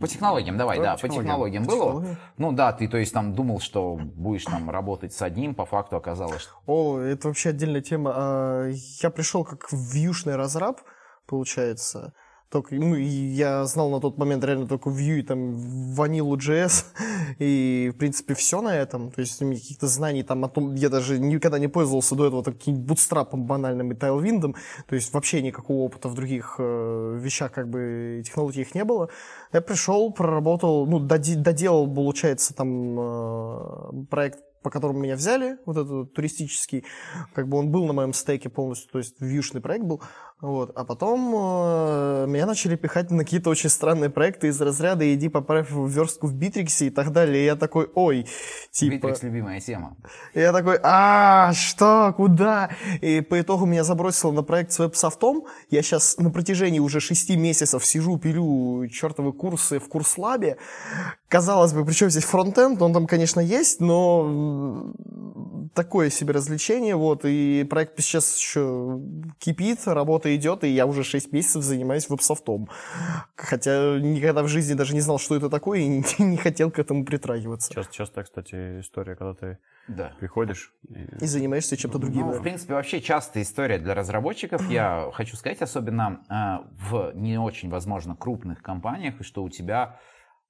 [SPEAKER 1] По технологиям, давай,
[SPEAKER 2] Давай
[SPEAKER 1] да,
[SPEAKER 2] по
[SPEAKER 1] по
[SPEAKER 2] технологиям.
[SPEAKER 1] технологиям было.
[SPEAKER 3] Технологии.
[SPEAKER 1] Ну да, ты, то есть, там думал, что будешь там работать с одним, по факту оказалось, что
[SPEAKER 3] О, это вообще отдельная тема. А, Я пришел как вьюшный разраб, получается. Только, ну, я знал на тот момент реально только Vue и там Vanilla JS, и, в принципе, все на этом. То есть, у меня каких-то знаний там о том, я даже никогда не пользовался до этого таким бутстрапом банальным и Tailwind, то есть вообще никакого опыта в других э, вещах, как бы, технологиях не было. Я пришел, проработал, ну, доделал, получается, там э, проект по которому меня взяли, вот этот туристический, как бы он был на моем стеке полностью, то есть вьюшный проект был, вот. А потом э, меня начали пихать на какие-то очень странные проекты из разряда «иди поправь верстку в Битриксе» и так далее. И я такой «ой».
[SPEAKER 1] Типа... Битрикс – любимая тема.
[SPEAKER 3] И я такой «а, что, куда?» И по итогу меня забросило на проект с WebSoft ом. Я сейчас на протяжении уже шести месяцев сижу, пилю чертовы курсы в CourseLab е. Казалось бы, причем здесь фронтенд, он там, конечно, есть, но такое себе развлечение, вот, и проект сейчас еще кипит, работа идет, и я уже 6 месяцев занимаюсь веб-софтом. Хотя никогда в жизни даже не знал, что это такое, и не, не хотел к этому притрагиваться.
[SPEAKER 2] Часто, часто, кстати, история, когда ты да. приходишь
[SPEAKER 3] и... и занимаешься чем-то другим.
[SPEAKER 1] Ну, в принципе, вообще частая история для разработчиков. Я хочу сказать, особенно э, в не очень, возможно, крупных компаниях, и что у тебя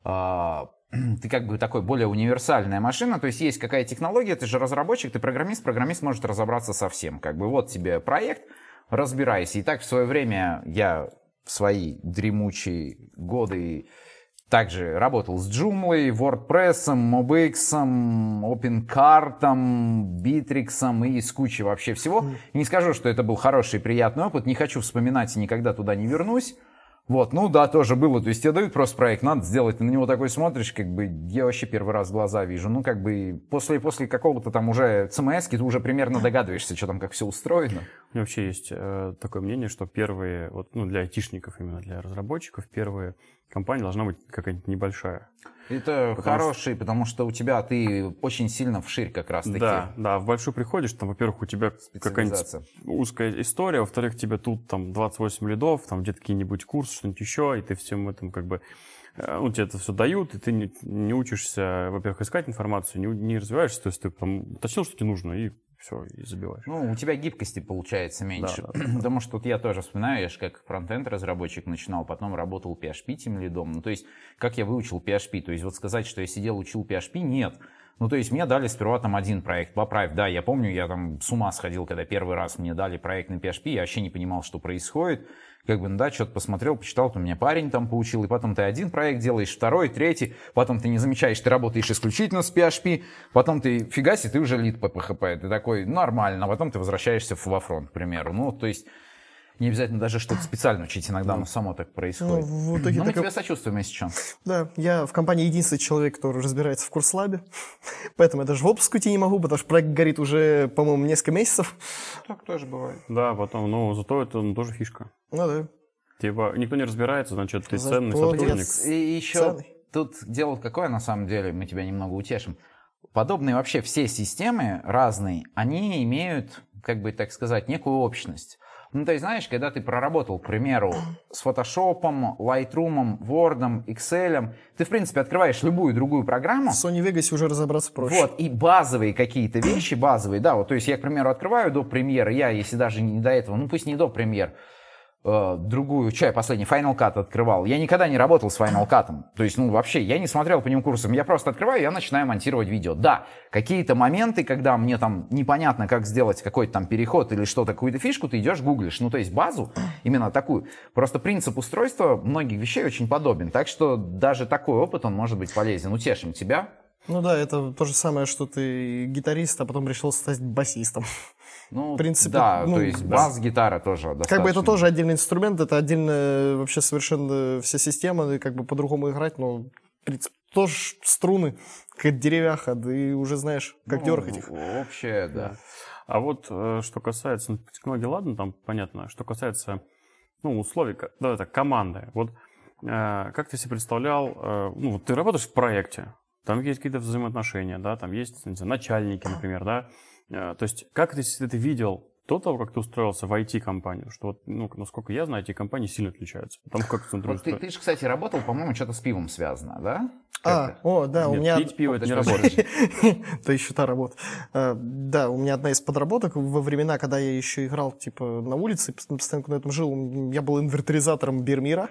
[SPEAKER 1] э, ты как бы такой более универсальная машина, то есть есть какая технология, ты же разработчик, ты программист, программист может разобраться со всем. Как бы вот тебе проект, разбирайся. И так в свое время я в свои дремучие годы также работал с Joomla, WordPress, MobX, OpenCart, Bittrex и с кучей вообще всего. Не скажу, что это был хороший и приятный опыт, не хочу вспоминать и никогда туда не вернусь. Вот, ну да, тоже было. То есть тебе дают просто проект, надо сделать, ты на него такой смотришь, как бы я вообще первый раз глаза вижу. Ну, как бы после, после какого-то там уже CMS ты уже примерно догадываешься, что там как все устроено.
[SPEAKER 2] У меня вообще есть э, такое мнение, что первые, вот, ну, для айтишников, именно для разработчиков, первые компания должна быть какая-нибудь небольшая.
[SPEAKER 1] Это потому хороший, что... потому что у тебя ты очень сильно вширь как раз таки.
[SPEAKER 2] Да, да, в большой приходишь, там, во-первых, у тебя какая-нибудь узкая история, во-вторых, тебе тут там 28 лидов, там где-то какие-нибудь курсы, что-нибудь еще, и ты всем этом как бы э, ну, тебе это все дают, и ты не, не учишься, во-первых, искать информацию, не, не развиваешься, то есть ты там уточнил, что тебе нужно, и все, и забиваешь.
[SPEAKER 1] Ну, у тебя гибкости получается меньше. Да, да, да. Потому что тут я тоже вспоминаю, я же как фронтенд разработчик начинал, потом работал PHP тем лидом. Ну, то есть, как я выучил PHP? То есть, вот сказать, что я сидел, учил PHP, нет. Ну, то есть, мне дали сперва там один проект, поправь. Да, я помню, я там с ума сходил, когда первый раз мне дали проект на PHP, я вообще не понимал, что происходит как бы, ну да, что-то посмотрел, почитал, то меня парень там поучил, и потом ты один проект делаешь, второй, третий, потом ты не замечаешь, ты работаешь исключительно с PHP, потом ты, фига себе, ты уже лид по PHP, ты такой, нормально, а потом ты возвращаешься во фронт, к примеру. Ну, то есть, не обязательно даже что-то специально учить, иногда оно само так происходит. Ну, в итоге Но мы так... тебе сочувствуем, если что.
[SPEAKER 3] Да, я в компании единственный человек, который разбирается в курслабе, поэтому я даже в отпуск уйти не могу, потому что проект горит уже, по-моему, несколько месяцев.
[SPEAKER 1] Так тоже бывает.
[SPEAKER 2] Да, потом, ну, зато это ну, тоже фишка.
[SPEAKER 3] Ну да.
[SPEAKER 2] Типа, никто не разбирается, значит, ты ценный сотрудник.
[SPEAKER 1] И еще ценный. тут дело какое, на самом деле, мы тебя немного утешим. Подобные вообще все системы разные, они имеют, как бы так сказать, некую общность. Ну, то есть, знаешь, когда ты проработал, к примеру, с Photoshop, Lightroom, Word, Excel, ты, в принципе, открываешь любую другую программу.
[SPEAKER 3] В Sony Vegas уже разобраться проще.
[SPEAKER 1] Вот, и базовые какие-то вещи, базовые, да, вот, то есть я, к примеру, открываю до премьеры, я, если даже не до этого, ну, пусть не до премьер, э, другую, я последний, Final Cut открывал. Я никогда не работал с Final Cut. То есть, ну, вообще, я не смотрел по ним курсам. Я просто открываю, я начинаю монтировать видео. Да, какие-то моменты, когда мне там непонятно, как сделать какой-то там переход или что-то, какую-то фишку, ты идешь, гуглишь. Ну, то есть базу, именно такую. Просто принцип устройства многих вещей очень подобен. Так что даже такой опыт, он может быть полезен. Утешим тебя.
[SPEAKER 3] Ну да, это то же самое, что ты гитарист, а потом решил стать басистом.
[SPEAKER 1] Ну, в принципе, да, ну, то есть бас-гитара тоже достаточно.
[SPEAKER 3] Как бы это тоже отдельный инструмент, это отдельная вообще совершенно вся система, и как бы по-другому играть, но в принципе тоже струны, как деревяха, да и уже знаешь, как ну, дергать их.
[SPEAKER 1] Вообще, да. да.
[SPEAKER 2] А вот э, что касается ну, технологии, ладно, там понятно. Что касается ну, условий, да, это команды. Вот э, как ты себе представлял, э, ну, вот ты работаешь в проекте, там есть какие-то взаимоотношения, да, там есть знаю, начальники, например, да, то есть, как ты это видел, до того, как ты устроился в IT-компанию, что вот, ну, насколько я знаю, IT-компании сильно отличаются. Потому как
[SPEAKER 1] вот ты, ты же, кстати, работал, по-моему, что-то с пивом связано, да?
[SPEAKER 3] А, о, да,
[SPEAKER 2] Нет,
[SPEAKER 3] у меня...
[SPEAKER 2] пить пиво это не работает.
[SPEAKER 3] То еще та работа. А, да, у меня одна из подработок во времена, когда я еще играл, типа, на улице, постоянно на этом жил, я был инвентаризатором Бермира.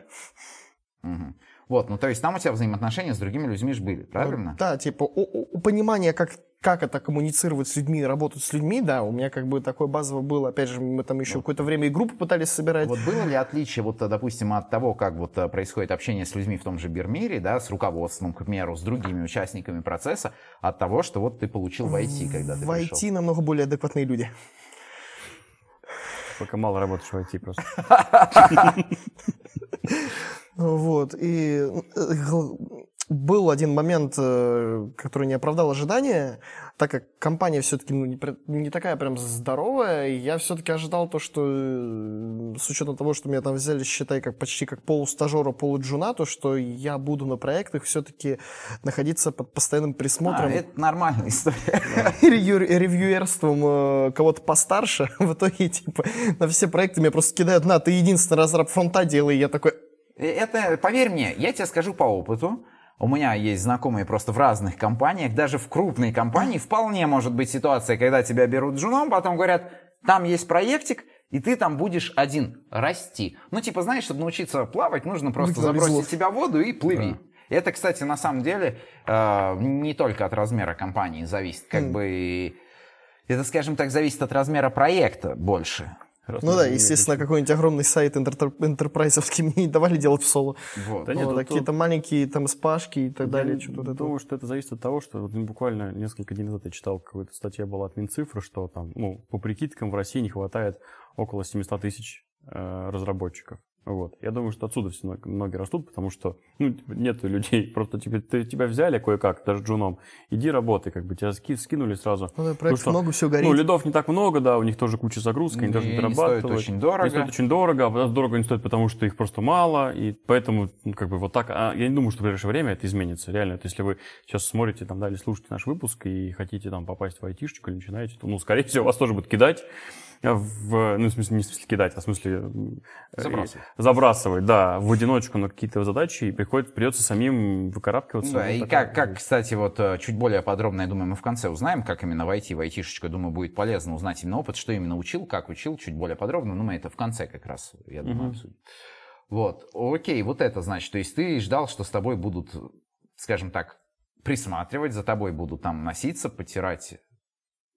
[SPEAKER 1] Вот, ну то есть там у тебя взаимоотношения с другими людьми же были, правильно?
[SPEAKER 3] Да, типа у, у понимания, как, как это коммуницировать с людьми, работать с людьми, да, у меня как бы такое базово было. Опять же, мы там еще вот. какое-то время и группу пытались собирать.
[SPEAKER 1] Вот было ли отличие, вот, допустим, от того, как вот э, происходит общение с людьми в том же Бирмире, да, с руководством, к примеру, с другими участниками процесса, от того, что вот ты получил в IT, когда ты
[SPEAKER 3] В
[SPEAKER 1] пришел?
[SPEAKER 3] IT намного более адекватные люди.
[SPEAKER 2] Пока мало работаешь в IT просто.
[SPEAKER 3] Вот, и э, был один момент, э, который не оправдал ожидания, так как компания все-таки ну, не, не такая прям здоровая, и я все-таки ожидал то, что э, с учетом того, что меня там взяли, считай, как почти как полустажера, полуджуна, то, что я буду на проектах все-таки находиться под постоянным присмотром. А,
[SPEAKER 1] это нормальная история.
[SPEAKER 3] Ревьюерством кого-то постарше. В итоге, типа, на все проекты меня просто кидают, на, ты единственный разраб фронта делай, я такой,
[SPEAKER 1] это, поверь мне, я тебе скажу по опыту. У меня есть знакомые просто в разных компаниях, даже в крупной компании вполне может быть ситуация, когда тебя берут джуном, потом говорят, там есть проектик, и ты там будешь один расти. Ну, типа, знаешь, чтобы научиться плавать, нужно просто забросить себя в воду и плыви. Да. Это, кстати, на самом деле э, не только от размера компании зависит, как mm. бы это, скажем так, зависит от размера проекта больше.
[SPEAKER 3] Ну да, естественно, какой-нибудь огромный сайт интерпрайзовский мне не давали делать в соло. Вот. Да нет, вот, какие-то маленькие там спашки и так я далее.
[SPEAKER 2] Я думаю, что это зависит от того, что вот, ну, буквально несколько дней назад я читал какую-то статья была от Минцифры, что там, ну, по прикидкам в России не хватает около 700 тысяч э, разработчиков. Вот. Я думаю, что отсюда все многие растут, потому что ну, нет людей. Просто тебе, ты, тебя взяли кое-как, даже джуном. Иди работай, как бы тебя ски, скинули сразу.
[SPEAKER 3] Ну, да, проект что, много, все горит.
[SPEAKER 2] Ну, лидов не так много, да, у них тоже куча загрузки, они даже не дорабатывают.
[SPEAKER 1] стоит очень дорого.
[SPEAKER 2] Они стоят очень дорого, а дорого не стоит, потому что их просто мало, и поэтому, ну, как бы вот так. А я не думаю, что в ближайшее время это изменится. Реально, это если вы сейчас смотрите там, далее слушаете наш выпуск и хотите там попасть в айтишечку или начинаете, то, ну, скорее всего, вас тоже будут кидать в, ну, в смысле, не в смысле кидать, а в смысле
[SPEAKER 1] э, забрасывать,
[SPEAKER 2] забрасывать да, в одиночку на какие-то задачи, и приходит, придется самим выкарабкиваться.
[SPEAKER 1] Да, и как, как, кстати, вот э, чуть более подробно, я думаю, мы в конце узнаем, как именно войти в айтишечку, думаю, будет полезно узнать именно опыт, что именно учил, как учил, чуть более подробно, но мы это в конце как раз, я думаю, угу. обсудим. Вот, окей, вот это значит, то есть ты ждал, что с тобой будут, скажем так, присматривать, за тобой будут там носиться, потирать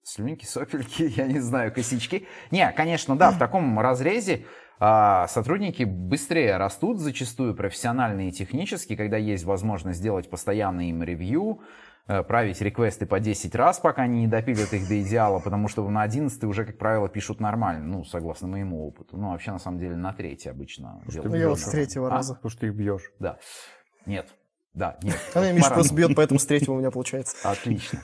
[SPEAKER 1] слюнки, сопельки, я не знаю, косички. Не, конечно, да, в таком разрезе а, сотрудники быстрее растут зачастую профессионально и технически, когда есть возможность сделать постоянный им ревью, э, править реквесты по 10 раз, пока они не допилят их до идеала, потому что на 11 уже, как правило, пишут нормально, ну, согласно моему опыту. Ну, вообще, на самом деле, на третий обычно.
[SPEAKER 3] Ну, я вот с третьего а? раза.
[SPEAKER 2] Потому что ты их бьешь.
[SPEAKER 1] Да. Нет. Да, нет.
[SPEAKER 3] Она Миша просто бьет, поэтому с третьего у меня получается.
[SPEAKER 1] Отлично.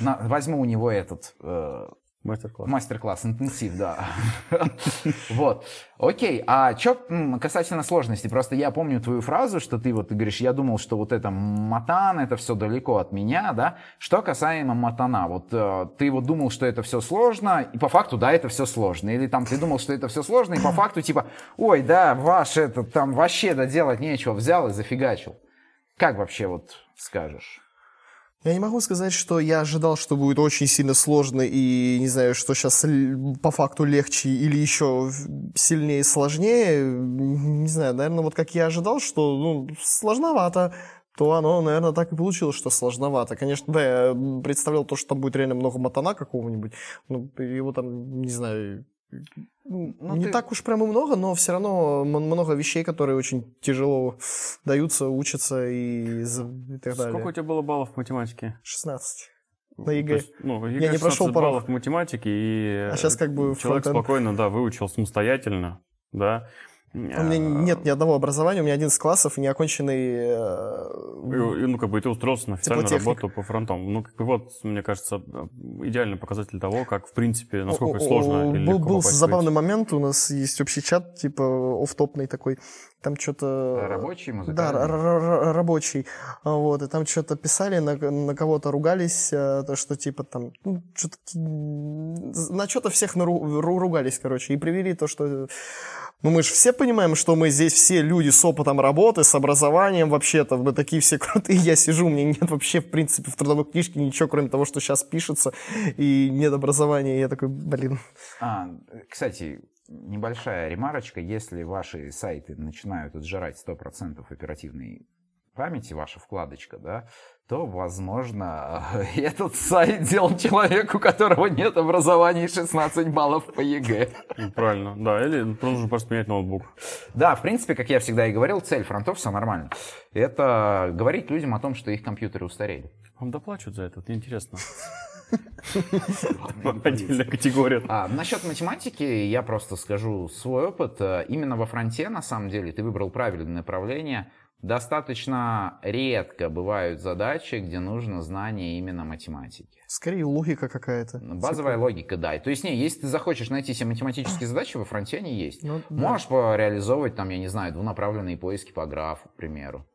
[SPEAKER 1] На, возьму у него этот... Э,
[SPEAKER 2] Мастер-класс.
[SPEAKER 1] Мастер-класс, интенсив, да. Вот. Окей, а что касательно сложности? Просто я помню твою фразу, что ты вот ты говоришь, я думал, что вот это матан, это все далеко от меня, да? Что касаемо матана, вот э, ты вот думал, что это все сложно, и по факту, да, это все сложно. Или там ты думал, что это все сложно, и по факту типа, ой, да, ваш это там вообще да делать нечего, взял и зафигачил. Как вообще вот скажешь?
[SPEAKER 3] Я не могу сказать, что я ожидал, что будет очень сильно сложно и не знаю, что сейчас по факту легче или еще сильнее сложнее. Не знаю, наверное, вот как я ожидал, что ну, сложновато, то оно, наверное, так и получилось, что сложновато. Конечно, да, я представлял то, что там будет реально много матана какого-нибудь. Ну, его там, не знаю, ну, не ты... так уж прям и много, но все равно много вещей, которые очень тяжело даются, учатся и, и так далее.
[SPEAKER 2] Сколько у тебя было баллов в математике?
[SPEAKER 3] 16 на ЕГЭ. Есть,
[SPEAKER 2] ну, ЕГЭ я не прошел баллов в математике, и
[SPEAKER 3] а сейчас как бы
[SPEAKER 2] человек фронтенд. спокойно, да, выучил самостоятельно, да,
[SPEAKER 3] У меня нет ни одного образования, у меня один из классов и неоконченный...
[SPEAKER 2] Э, ну, как бы и ты устроился на официальную работу по фронтом. Ну, как бы вот, мне кажется, идеальный показатель того, как, в принципе, насколько сложно или
[SPEAKER 3] Был, был забавный момент, у нас есть общий чат, типа, офтопный такой, там что-то...
[SPEAKER 1] Рабочий,
[SPEAKER 3] музыкальный? Да, рабочий. Вот, и там что-то писали, на, на кого-то ругались, э, то, что типа там, ну, что-то... На что-то всех нару, ругались, короче, и привели то, что ну мы же все понимаем, что мы здесь все люди с опытом работы, с образованием вообще-то, мы такие все крутые, я сижу, у меня нет вообще, в принципе, в трудовой книжке ничего, кроме того, что сейчас пишется, и нет образования, и я такой, блин.
[SPEAKER 1] А, кстати, небольшая ремарочка, если ваши сайты начинают отжирать 100% оперативной памяти, ваша вкладочка, да, то, возможно, этот сайт делал человек, у которого нет образования и 16 баллов по ЕГЭ.
[SPEAKER 2] Ну, правильно, да, или нужно просто поменять ноутбук.
[SPEAKER 1] Да, в принципе, как я всегда и говорил, цель фронтов, все нормально. Это говорить людям о том, что их компьютеры устарели.
[SPEAKER 2] Вам доплачут за это, это интересно. Отдельная категория.
[SPEAKER 1] А, насчет математики я просто скажу свой опыт. Именно во фронте, на самом деле, ты выбрал правильное направление – Достаточно редко бывают задачи, где нужно знание именно математики.
[SPEAKER 3] Скорее логика какая-то.
[SPEAKER 1] Ну, базовая типа... логика, да. То есть, не, если ты захочешь найти себе математические задачи, во фронте они есть. Ну, да. Можешь реализовывать, там, я не знаю, двунаправленные поиски по графу, к примеру.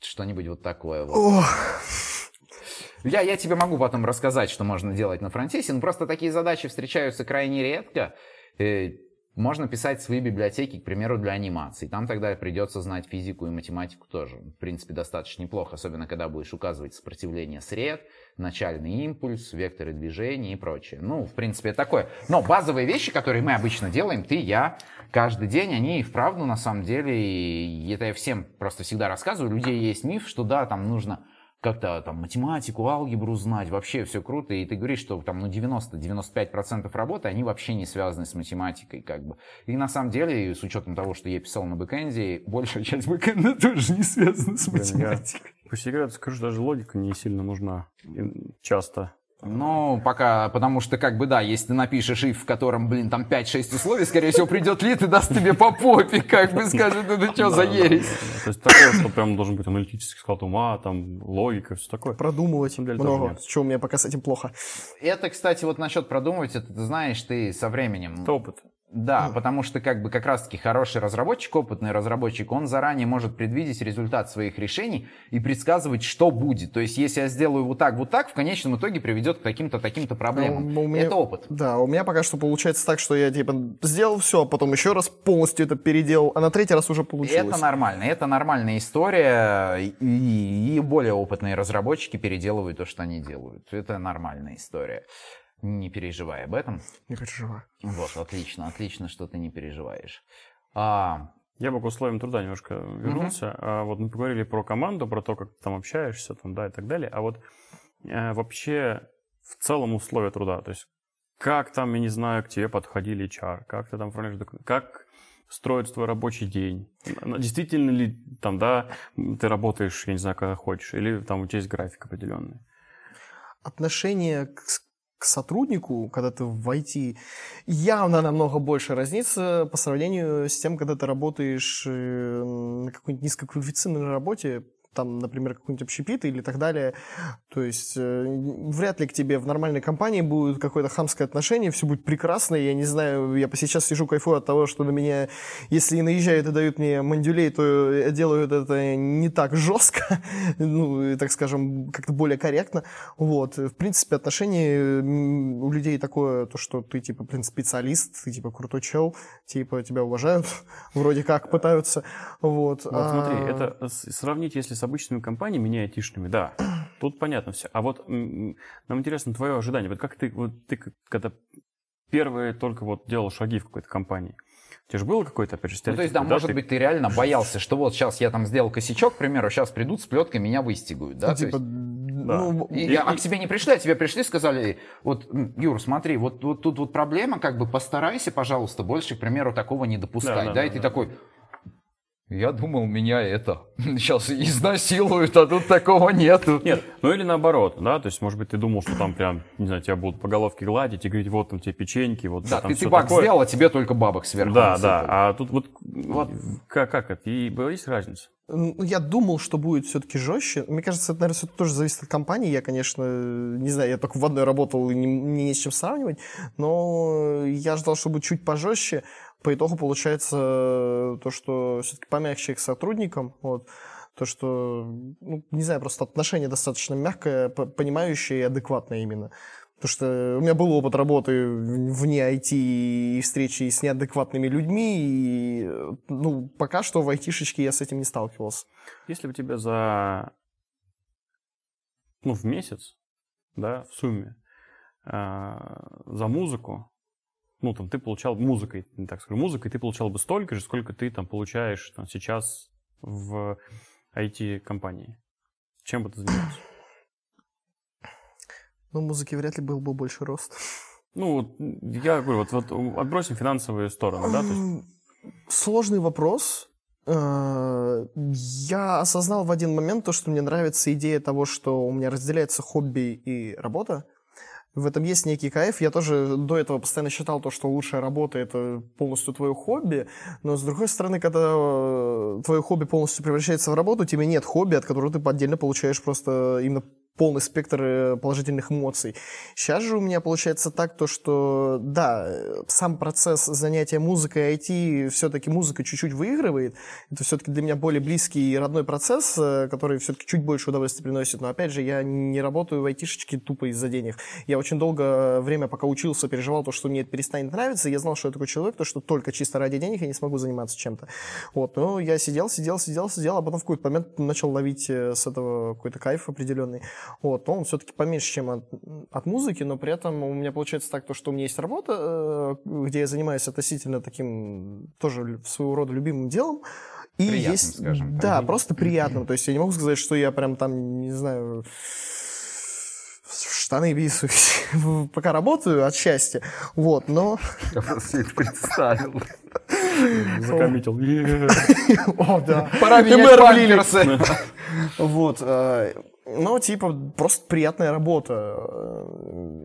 [SPEAKER 1] Что-нибудь вот такое вот. Я, я тебе могу потом рассказать, что можно делать на фронтесе, но просто такие задачи встречаются крайне редко. Э, можно писать свои библиотеки, к примеру, для анимации. Там тогда придется знать физику и математику тоже. В принципе, достаточно неплохо, особенно когда будешь указывать сопротивление сред, начальный импульс, векторы движения и прочее. Ну, в принципе, такое. Но базовые вещи, которые мы обычно делаем, ты, я, каждый день, они и вправду, на самом деле, и это я всем просто всегда рассказываю, у людей есть миф, что да, там нужно как-то там математику, алгебру знать, вообще все круто, и ты говоришь, что там ну 90-95% работы, они вообще не связаны с математикой, как бы. И на самом деле, с учетом того, что я писал на бэкэнде, большая часть бэкэнда тоже не связана с математикой.
[SPEAKER 2] Я по секрету скажу, даже логика не сильно нужна часто.
[SPEAKER 1] Ну, пока, потому что, как бы, да, если ты напишешь if, в котором, блин, там 5-6 условий, скорее всего, придет лид и даст тебе по попе, как бы скажет, это что за ересь?
[SPEAKER 2] То есть такое, что прям должен быть аналитический склад ума, там, логика, все такое.
[SPEAKER 3] Продумывать много, что у меня пока с этим плохо.
[SPEAKER 1] Это, кстати, вот насчет продумывать, это, ты знаешь, ты со временем...
[SPEAKER 2] Это опыт.
[SPEAKER 1] Да, потому что как бы как раз-таки хороший разработчик, опытный разработчик, он заранее может предвидеть результат своих решений и предсказывать, что будет. То есть, если я сделаю вот так, вот так, в конечном итоге приведет к каким-то таким-то проблемам. Ну, меня, это опыт.
[SPEAKER 3] Да, у меня пока что получается так, что я типа сделал все, а потом еще раз полностью это переделал, а на третий раз уже получилось.
[SPEAKER 1] Это нормально, это нормальная история, и, и более опытные разработчики переделывают то, что они делают. Это нормальная история. Не переживай об этом.
[SPEAKER 3] Не переживаю.
[SPEAKER 1] Вот, отлично, отлично, что ты не переживаешь. А...
[SPEAKER 2] Я бы к условиям труда немножко вернулся. Угу. А, вот мы поговорили про команду, про то, как ты там общаешься, там, да, и так далее. А вот э, вообще в целом условия труда, то есть как там, я не знаю, к тебе подходили HR, как ты там оформляешь документы, как строится твой рабочий день. Действительно ли там, да, ты работаешь, я не знаю, когда хочешь, или там у тебя есть график определенный?
[SPEAKER 3] Отношение к сотруднику, когда ты в IT, явно намного больше разнится по сравнению с тем, когда ты работаешь э, на какой-нибудь низкоквалифицированной работе, там, например, какой-нибудь общепит или так далее. То есть э, вряд ли к тебе в нормальной компании будет какое-то хамское отношение, все будет прекрасно. Я не знаю, я сейчас сижу кайфую от того, что на меня, если и наезжают и дают мне мандюлей, то я делаю это не так жестко, ну, так скажем, как-то более корректно. Вот. В принципе, отношение у людей такое, то, что ты, типа, блин, специалист, ты, типа, крутой чел, типа, тебя уважают, вроде как пытаются. Вот.
[SPEAKER 2] Вот смотри, а это сравнить, если с обычными компаниями, не айтишными, да, тут понятно все. А вот нам интересно твое ожидание. Вот как ты, вот ты когда первые только вот делал шаги в какой-то компании, у тебя же было какое-то, опять же,
[SPEAKER 1] Ну, то есть, да, да может ты... быть, ты реально боялся, что вот сейчас я там сделал косячок, к примеру, сейчас придут с плеткой, меня выстигают, да? Ну, типа, есть... да. Ну, и, и, а к тебе не пришли, а тебе пришли, сказали, вот, Юр, смотри, вот, вот тут вот проблема, как бы постарайся, пожалуйста, больше, к примеру, такого не допускать, да, да, да и да, ты да. такой, Я думал, меня это сейчас изнасилуют, а тут такого нету.
[SPEAKER 2] Нет, ну или наоборот, да, то есть, может быть, ты думал, что там прям, не знаю, тебя будут по головке гладить и говорить, вот там тебе печеньки, вот
[SPEAKER 1] Да,
[SPEAKER 2] там
[SPEAKER 1] ты
[SPEAKER 2] всё
[SPEAKER 1] тюбак
[SPEAKER 2] такое.
[SPEAKER 1] сделал, а тебе только бабок сверху
[SPEAKER 2] Да,
[SPEAKER 1] насыпали.
[SPEAKER 2] да, а тут вот, вот как, как это, и есть разница?
[SPEAKER 3] Ну, Я думал, что будет все-таки жестче. Мне кажется, это, наверное, всё-таки тоже зависит от компании. Я, конечно, не знаю, я только в одной работал, и не, не с чем сравнивать, но я ждал, что будет чуть пожестче. По итогу получается то, что все-таки помягче к сотрудникам, вот, то, что, ну, не знаю, просто отношение достаточно мягкое, понимающее и адекватное именно. Потому что у меня был опыт работы вне IT и встречи с неадекватными людьми, и, ну, пока что в айтишечке я с этим не сталкивался.
[SPEAKER 2] Если бы тебе за, ну, в месяц, да, в сумме, а, за музыку, ну, там, ты получал музыкой, не так скажу, музыкой ты получал бы столько же, сколько ты там получаешь там, сейчас в IT-компании. Чем бы ты занимался?
[SPEAKER 3] Ну, музыки вряд ли был бы больше рост.
[SPEAKER 2] Ну, вот я говорю, вот, вот отбросим финансовые стороны, да, есть,
[SPEAKER 3] Сложный вопрос. Э, Я осознал в один момент то, что мне нравится идея того, что у меня разделяется хобби и работа. В этом есть некий кайф. Я тоже до этого постоянно считал то, что лучшая работа это полностью твое хобби. Но с другой стороны, когда э, твое хобби полностью превращается в работу, тебе нет хобби, от которого ты отдельно получаешь просто именно полный спектр э, положительных эмоций. Сейчас же у меня получается так, то, что да, сам процесс занятия музыкой IT, все-таки музыка чуть-чуть выигрывает. Это все-таки для меня более близкий и родной процесс, э, который все-таки чуть больше удовольствия приносит. Но опять же, я не работаю в айтишечке тупо из-за денег. Я очень долго время, пока учился, переживал то, что мне это перестанет нравиться. Я знал, что я такой человек, то, что только чисто ради денег я не смогу заниматься чем-то. Вот, но я сидел, сидел, сидел, сидел, а потом в какой-то момент начал ловить э, с этого какой-то кайф определенный. Вот, но он все-таки поменьше, чем от, от музыки, но при этом у меня получается так, то, что у меня есть работа, э, где я занимаюсь относительно таким тоже своего рода любимым делом. И
[SPEAKER 1] Приятным,
[SPEAKER 3] есть,
[SPEAKER 1] скажем так.
[SPEAKER 3] да, просто приятным. То есть я не могу сказать, что я прям там, не знаю, в штаны висаюсь, пока работаю от счастья. Вот, но...
[SPEAKER 1] Я просто это представил.
[SPEAKER 2] закоммитил. Е.
[SPEAKER 3] О, да.
[SPEAKER 1] Пора менять памперсы.
[SPEAKER 3] Вот. Ну, типа, просто приятная работа.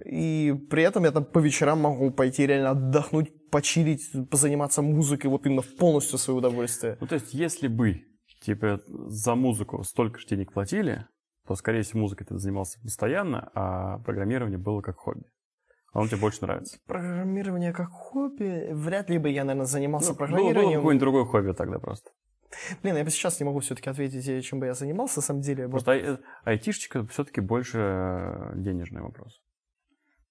[SPEAKER 3] И при этом я там по вечерам могу пойти реально отдохнуть, почилить, позаниматься музыкой, вот именно в полностью свое удовольствие.
[SPEAKER 2] Ну, то есть, если бы тебе за музыку столько же денег платили, то, скорее всего, музыкой ты занимался постоянно, а программирование было как хобби. А он тебе больше нравится.
[SPEAKER 3] Программирование как хобби, вряд ли бы я, наверное, занимался
[SPEAKER 2] Ну, было, было
[SPEAKER 3] программированием.
[SPEAKER 2] какое-нибудь другое хобби тогда просто.
[SPEAKER 3] Блин, я бы сейчас не могу все-таки ответить, э, чем бы я занимался, на самом деле. Вот.
[SPEAKER 2] Просто ай- э, айтишечка все-таки больше э, денежный вопрос.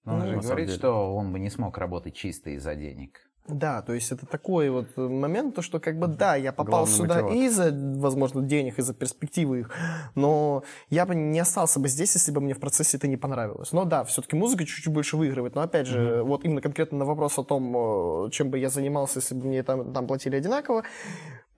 [SPEAKER 1] Но он
[SPEAKER 2] Ну,
[SPEAKER 1] же
[SPEAKER 2] самом
[SPEAKER 1] говорит,
[SPEAKER 2] деле.
[SPEAKER 1] что он бы не смог работать чисто из-за денег.
[SPEAKER 3] Да, то есть это такой вот момент, то что как бы да, я попал
[SPEAKER 2] Главный
[SPEAKER 3] сюда
[SPEAKER 2] мотиватор.
[SPEAKER 3] и из-за, возможно, денег, из-за перспективы их, но я бы не остался бы здесь, если бы мне в процессе это не понравилось. Но да, все-таки музыка чуть-чуть больше выигрывает, но опять же, вот именно конкретно на вопрос о том, чем бы я занимался, если бы мне там, там платили одинаково,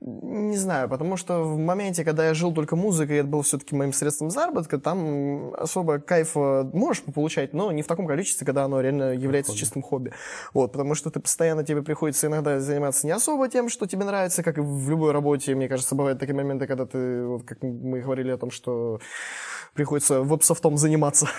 [SPEAKER 3] не знаю, потому что в моменте, когда я жил только музыкой, и это был все-таки моим средством заработка, там особо кайфа можешь получать, но не в таком количестве, когда оно реально является чистым хобби. Вот, потому что ты постоянно тебе приходится иногда заниматься не особо тем, что тебе нравится, как и в любой работе. Мне кажется, бывают такие моменты, когда ты, вот как мы говорили о том, что приходится веб-софтом заниматься.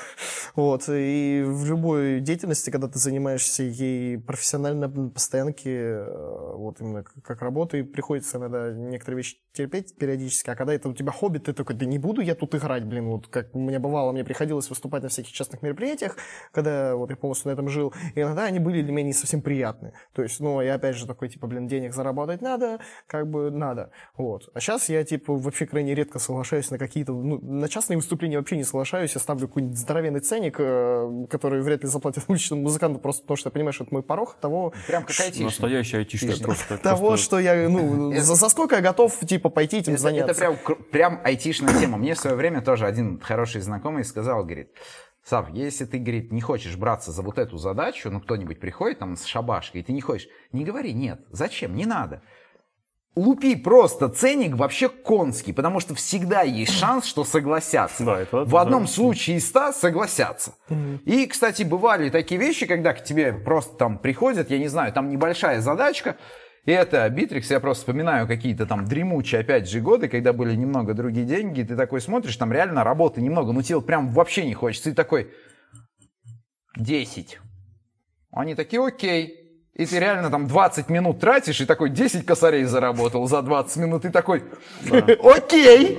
[SPEAKER 3] Вот. И в любой деятельности, когда ты занимаешься ей профессионально, на постоянке, э, вот именно как работой, приходится иногда некоторые вещи терпеть периодически, а когда это у тебя хобби, ты такой, да не буду я тут играть, блин, вот как мне бывало, мне приходилось выступать на всяких частных мероприятиях, когда вот я полностью на этом жил, и иногда они были для меня не совсем приятны. То есть, ну, я опять же такой, типа, блин, денег заработать надо, как бы надо. Вот. А сейчас я, типа, вообще крайне редко соглашаюсь на какие-то, ну, на частные выступления вообще не соглашаюсь, я ставлю какой-нибудь здоровенный ценник, э, который вряд ли заплатят уличному музыканту, просто потому что я понимаю, что это мой порог того,
[SPEAKER 1] Прям как айтишник.
[SPEAKER 2] Настоящий айтишник
[SPEAKER 3] того, что я, ну, за сколько я готов, типа, пойти этим
[SPEAKER 1] Это,
[SPEAKER 3] заняться.
[SPEAKER 1] это прям, прям айтишная тема. Мне в свое время тоже один хороший знакомый сказал, говорит, Сав, если ты, говорит, не хочешь браться за вот эту задачу, ну, кто-нибудь приходит там с шабашкой, и ты не хочешь, не говори, нет, зачем, не надо. Лупи просто ценник вообще конский, потому что всегда есть шанс, что согласятся.
[SPEAKER 2] Да, это-
[SPEAKER 1] В одном
[SPEAKER 2] да.
[SPEAKER 1] случае из ста согласятся. И, кстати, бывали такие вещи, когда к тебе просто там приходят, я не знаю, там небольшая задачка, И это Битрикс, я просто вспоминаю какие-то там дремучие, опять же, годы, когда были немного другие деньги, и ты такой смотришь, там реально работы немного, ну тебе вот прям вообще не хочется. И такой, 10. Они такие, окей. И ты реально там 20 минут тратишь, и такой 10 косарей заработал за 20 минут, и такой, окей.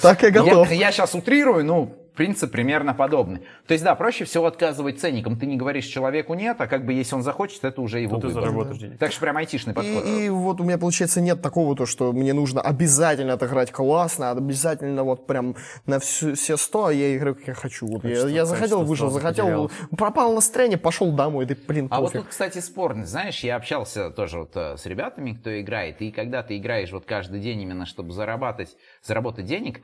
[SPEAKER 3] Так я готов.
[SPEAKER 1] Я, я сейчас утрирую, ну, принцип примерно подобный. То есть, да, проще всего отказывать ценникам. Ты не говоришь человеку нет, а как бы если он захочет, это уже его
[SPEAKER 2] ты
[SPEAKER 1] выбор.
[SPEAKER 2] заработаешь денег.
[SPEAKER 1] Так что прям айтишный подход.
[SPEAKER 3] И, и вот у меня, получается, нет такого, то, что мне нужно обязательно отыграть классно, обязательно вот прям на всю, все сто, а я играю, как я хочу. Вот я,
[SPEAKER 2] Качество-
[SPEAKER 3] я захотел, вышел, захотел,
[SPEAKER 2] потерялось.
[SPEAKER 3] пропал настроение, пошел домой, да блин,
[SPEAKER 1] А вот
[SPEAKER 3] пофиг.
[SPEAKER 1] тут, кстати, спорно. Знаешь, я общался тоже вот э, с ребятами, кто играет, и когда ты играешь вот каждый день именно, чтобы зарабатывать, заработать денег,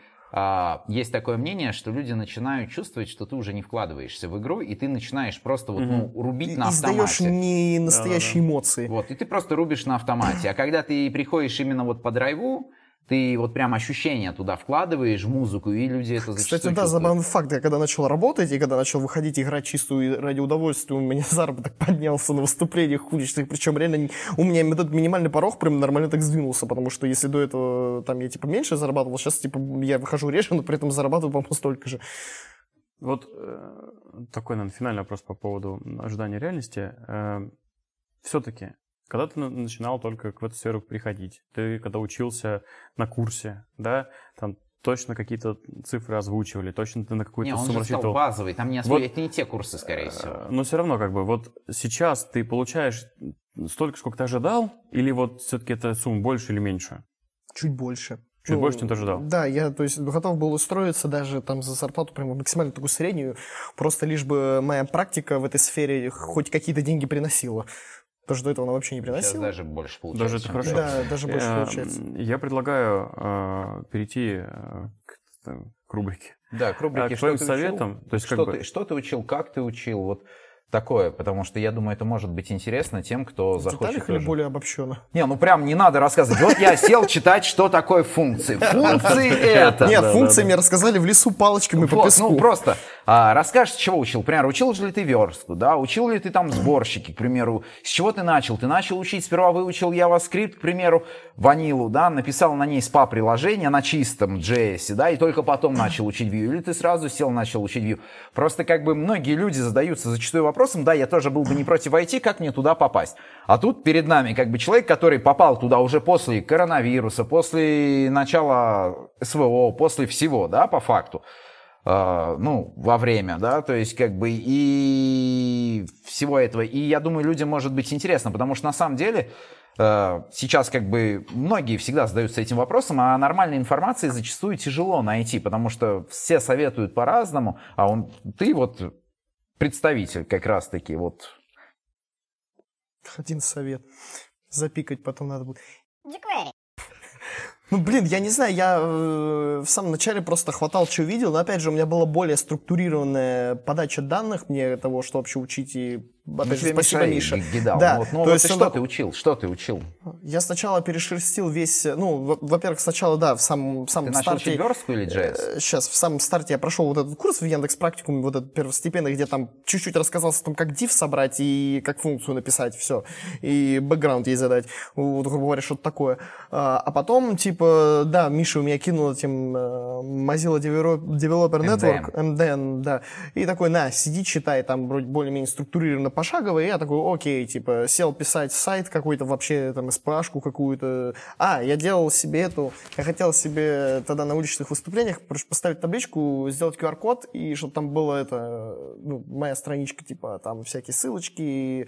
[SPEAKER 1] есть такое мнение, что люди начинают чувствовать, что ты уже не вкладываешься в игру, и ты начинаешь просто вот, ну, рубить
[SPEAKER 3] И
[SPEAKER 1] на
[SPEAKER 3] издаешь
[SPEAKER 1] автомате.
[SPEAKER 3] не настоящие эмоции.
[SPEAKER 1] Вот, и ты просто рубишь на автомате. А когда ты приходишь именно вот по драйву, ты вот прям ощущения туда вкладываешь в музыку, и люди это зачастую
[SPEAKER 3] Кстати, да, забавный факт. Я когда начал работать, и когда начал выходить играть чистую ради удовольствия, у меня заработок поднялся на выступлениях уличных. Причем реально у меня этот минимальный порог прям нормально так сдвинулся, потому что если до этого там я типа меньше зарабатывал, сейчас типа я выхожу реже, но при этом зарабатываю, по-моему, столько же.
[SPEAKER 2] Вот э, такой, наверное, финальный вопрос по поводу ожидания реальности. все-таки, когда ты на- начинал только в эту сферу приходить, ты когда учился на курсе, да, там точно какие-то цифры озвучивали, точно ты на какую-то
[SPEAKER 1] он
[SPEAKER 2] сумму
[SPEAKER 1] же
[SPEAKER 2] рассчитывал.
[SPEAKER 1] базовый, там не
[SPEAKER 2] Вот.
[SPEAKER 1] это не те курсы, скорее всего.
[SPEAKER 2] Э, Но все равно, как бы, вот сейчас ты получаешь столько, сколько ты ожидал, или вот все-таки эта сумма больше или меньше?
[SPEAKER 3] Чуть больше.
[SPEAKER 2] Чуть
[SPEAKER 3] Ну,
[SPEAKER 2] больше, чем ты ожидал?
[SPEAKER 3] Да, я, то есть, готов был устроиться даже там за зарплату прямо максимально такую среднюю, просто лишь бы моя практика в этой сфере хоть какие-то деньги приносила. Потому что до этого она вообще не
[SPEAKER 1] Сейчас
[SPEAKER 3] приносила.
[SPEAKER 1] даже больше получается.
[SPEAKER 2] Даже это хорошо.
[SPEAKER 3] Да, даже больше
[SPEAKER 2] Э,
[SPEAKER 3] получается.
[SPEAKER 2] Я предлагаю э, перейти э, к, э, к рубрике.
[SPEAKER 1] Да, к рубрике
[SPEAKER 2] А, к
[SPEAKER 1] «Что
[SPEAKER 2] твоим
[SPEAKER 1] ты
[SPEAKER 2] советам,
[SPEAKER 1] учил?»
[SPEAKER 2] то есть как
[SPEAKER 1] что,
[SPEAKER 2] бы-
[SPEAKER 1] ты, что ты учил, как ты учил, вот такое, потому что я думаю, это может быть интересно тем, кто
[SPEAKER 3] В
[SPEAKER 1] захочет
[SPEAKER 3] деталях или более обобщенно?
[SPEAKER 1] Не, ну прям не надо рассказывать. Вот я сел читать, что такое функции. Функции это.
[SPEAKER 3] Нет, функции мне рассказали в лесу палочками по
[SPEAKER 1] Вот,
[SPEAKER 3] песку.
[SPEAKER 1] ну просто а, расскажешь, с чего учил. Например, учил ли ты верстку, да, учил ли ты там сборщики, к примеру. С чего ты начал? Ты начал учить, сперва выучил JavaScript, к примеру, ванилу, да, написал на ней SPA-приложение на чистом JS, да, и только потом начал учить Vue. Или ты сразу сел, начал учить Vue. Просто как бы многие люди задаются зачастую вопросом, да, я тоже был бы не против IT, как мне туда попасть? А тут перед нами как бы человек, который попал туда уже после коронавируса, после начала СВО, после всего, да, по факту ну, во время, да, то есть как бы и всего этого. И я думаю, людям может быть интересно, потому что на самом деле э, сейчас как бы многие всегда задаются этим вопросом, а нормальной информации зачастую тяжело найти, потому что все советуют по-разному, а он, ты вот представитель как раз-таки вот
[SPEAKER 3] Один совет. Запикать потом надо будет.
[SPEAKER 4] jQuery,
[SPEAKER 3] Ну, блин, я не знаю, я э, в самом начале просто хватал, что видел, но, опять же, у меня была более структурированная подача данных мне того, что вообще учить, и, опять
[SPEAKER 1] тебе
[SPEAKER 3] спасибо,
[SPEAKER 1] Миша гидал.
[SPEAKER 3] Да,
[SPEAKER 1] Ну, вот, ну,
[SPEAKER 3] то
[SPEAKER 1] вот
[SPEAKER 3] есть
[SPEAKER 1] ты что ты учил? Что ты учил?
[SPEAKER 3] Я сначала перешерстил весь, э, ну, во- во-первых, сначала, да, в самом, в
[SPEAKER 1] Ты
[SPEAKER 3] самом
[SPEAKER 1] начал
[SPEAKER 3] старте...
[SPEAKER 1] учить верстку или JS?
[SPEAKER 3] Сейчас, в самом старте я прошел вот этот курс в Яндекс Практикуме, вот этот первостепенный, где там чуть-чуть рассказался о том, как div собрать и как функцию написать, все. И бэкграунд ей задать. Вот, грубо говоря, что-то такое. А, а потом, типа, да, Миша у меня кинул этим э, Mozilla Develop- Developer Network, MDN, да. И такой, на, сиди, читай, там вроде более-менее структурированно пошагово. И я такой, окей, типа, сел писать сайт какой-то вообще, там, SPA-шку какую-то. А, я делал себе эту, я хотел себе тогда на уличных выступлениях поставить табличку, сделать QR-код, и чтобы там было это, ну, моя страничка, типа, там всякие ссылочки,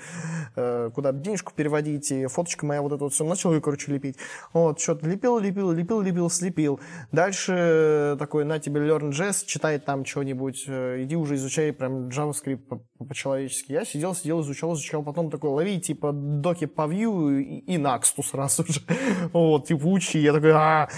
[SPEAKER 3] э, куда денежку переводить, и фоточка моя вот это вот все. Начал ее, короче, лепить. Вот, что-то лепил, лепил, лепил, лепил, слепил. Дальше такой, на тебе Learn.js, читай там что-нибудь, э, иди уже изучай прям JavaScript по-человечески. Я сидел, сидел, изучал, изучал, потом такой, лови, типа, доки по Vue и, и Next сразу же. Вот, типа, учи. Я такой, а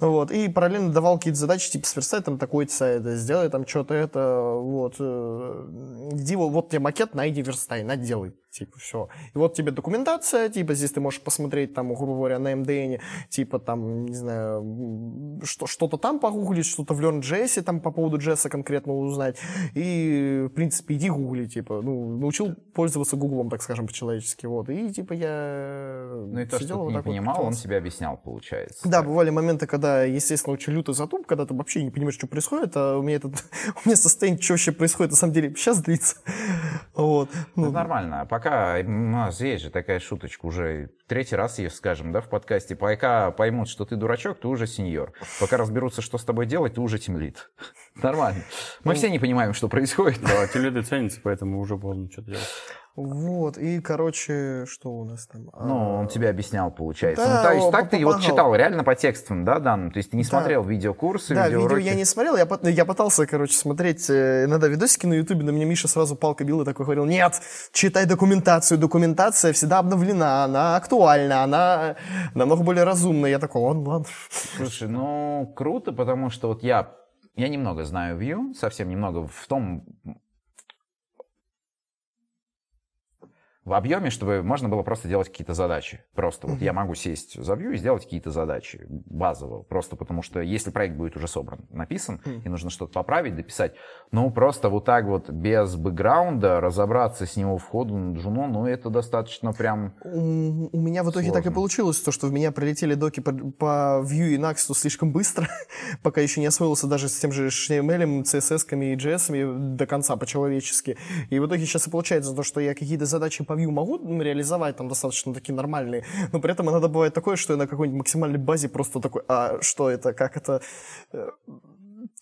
[SPEAKER 3] Вот, и параллельно давал какие-то задачи, типа, сверстай там такой-то сайт, сделай там что-то это, вот. э, Иди, вот, вот тебе макет, найди, верстай, на, делай. Типа, все. И вот тебе документация, типа, здесь ты можешь посмотреть, там, грубо говоря, на MDN, типа, там, не знаю, что, что-то там погуглить, что-то в LearnJS, там, по поводу JS конкретно узнать. И, в принципе, иди гугли, типа, ну, научил пользоваться Гуглом, так скажем, по-человечески, вот. И, типа, я
[SPEAKER 1] Ну и то, что ты не понимал, он тебе объяснял, получается.
[SPEAKER 3] Да, бывали моменты, когда, естественно, очень лютый затуп, когда ты вообще не понимаешь, что происходит, а у меня этот, у меня состояние, что вообще происходит, на самом деле, сейчас длится. Вот.
[SPEAKER 1] Ну, это нормально. Пока у нас есть же такая шуточка уже третий раз ее скажем, да, в подкасте. Пока поймут, что ты дурачок, ты уже сеньор. Пока разберутся, что с тобой делать, ты уже темлит. Нормально. Мы ну, все не понимаем, что происходит.
[SPEAKER 2] Да, теледы ценятся, поэтому уже поздно что-то делать.
[SPEAKER 3] Вот, и, короче, что у нас там?
[SPEAKER 1] Ну, он тебе объяснял, получается. Да, ну, то есть так ты его читал реально по текстам, да, Дан? То есть ты не да. смотрел видеокурсы,
[SPEAKER 3] Да,
[SPEAKER 1] видео
[SPEAKER 3] я не смотрел, я, я пытался, короче, смотреть э, иногда видосики на ютубе, но мне Миша сразу палка бил и такой говорил, нет, читай документацию, документация всегда обновлена, она актуальна, она намного более разумная. Я такой, ладно, ладно.
[SPEAKER 1] Слушай, ну, круто, потому что вот я я немного знаю Vue, совсем немного в том в объеме, чтобы можно было просто делать какие-то задачи. Просто mm-hmm. вот я могу сесть за Vue и сделать какие-то задачи базово. Просто потому что если проект будет уже собран, написан, mm-hmm. и нужно что-то поправить, дописать, ну просто вот так вот без бэкграунда разобраться с него в ходу на джуно, ну это достаточно прям
[SPEAKER 3] У, у меня в итоге сложно. так и получилось, то, что в меня прилетели доки по, по Vue и Next слишком быстро, пока еще не освоился даже с тем же HTML, CSS и JS до конца по-человечески. И в итоге сейчас и получается то, что я какие-то задачи по Vue могу реализовать там достаточно такие нормальные, но при этом иногда бывает такое, что я на какой-нибудь максимальной базе просто такой, а что это, как это? Э,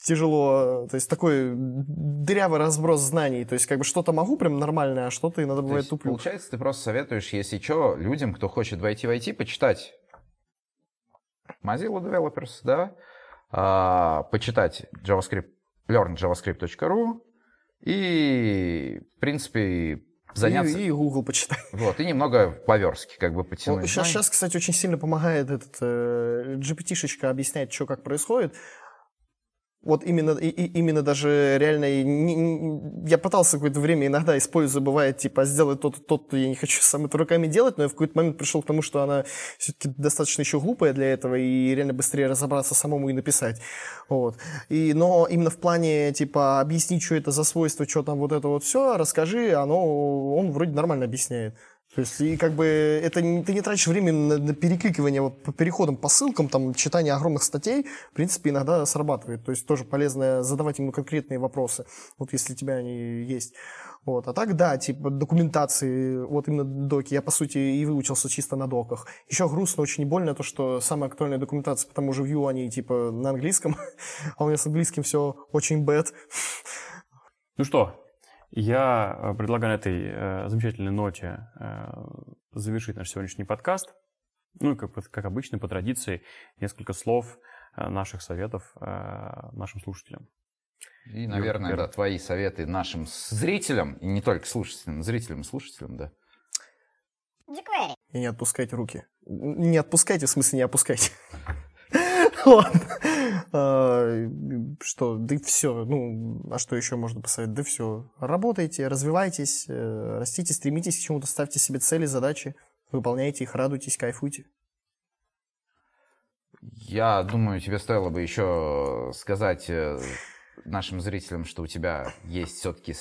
[SPEAKER 3] тяжело, то есть такой дырявый разброс знаний, то есть как бы что-то могу прям нормальное, а что-то иногда бывает есть, туплю.
[SPEAKER 1] Получается, ты просто советуешь, если что, людям, кто хочет войти в IT, почитать. Mozilla Developers, да, а, почитать JavaScript, learnjavascript.ru и, в принципе, заняться.
[SPEAKER 3] И, и Google почитай.
[SPEAKER 1] Вот, и немного по-верски как бы потянуть.
[SPEAKER 3] сейчас, сейчас, кстати, очень сильно помогает этот э, GPT-шечка объяснять, что как происходит вот именно, и, и, именно даже реально, не, не, я пытался какое-то время иногда использую, бывает, типа, сделать то-то, то-то, я не хочу сам это руками делать, но я в какой-то момент пришел к тому, что она все-таки достаточно еще глупая для этого, и реально быстрее разобраться самому и написать. Вот. И, но именно в плане, типа, объяснить, что это за свойство, что там вот это вот все, расскажи, оно, он вроде нормально объясняет. То есть, и как бы это не, ты не тратишь время на, на перекликивание вот, по переходам по ссылкам, там, читание огромных статей, в принципе, иногда срабатывает. То есть тоже полезно задавать ему конкретные вопросы, вот если у тебя они есть. Вот. А так, да, типа документации, вот именно доки, я, по сути, и выучился чисто на доках. Еще грустно, очень больно то, что самая актуальная документация, потому что Vue, они, типа, на английском, а у меня с английским все очень bad.
[SPEAKER 2] Ну что, я э, предлагаю на этой э, замечательной ноте э, завершить наш сегодняшний подкаст. Ну и, как, как обычно, по традиции, несколько слов э, наших советов э, нашим слушателям.
[SPEAKER 1] И, наверное, да, твои советы нашим зрителям, и не только слушателям, зрителям и слушателям, да.
[SPEAKER 3] И не отпускайте руки. Не отпускайте, в смысле не опускайте. Ладно. Что, да все. Ну, а что еще можно посоветовать? Да все. Работайте, развивайтесь, э, растите, стремитесь к чему-то, ставьте себе цели, задачи, выполняйте их, радуйтесь, кайфуйте.
[SPEAKER 1] Я думаю, тебе стоило бы еще сказать э, нашим зрителям, что у тебя есть все-таки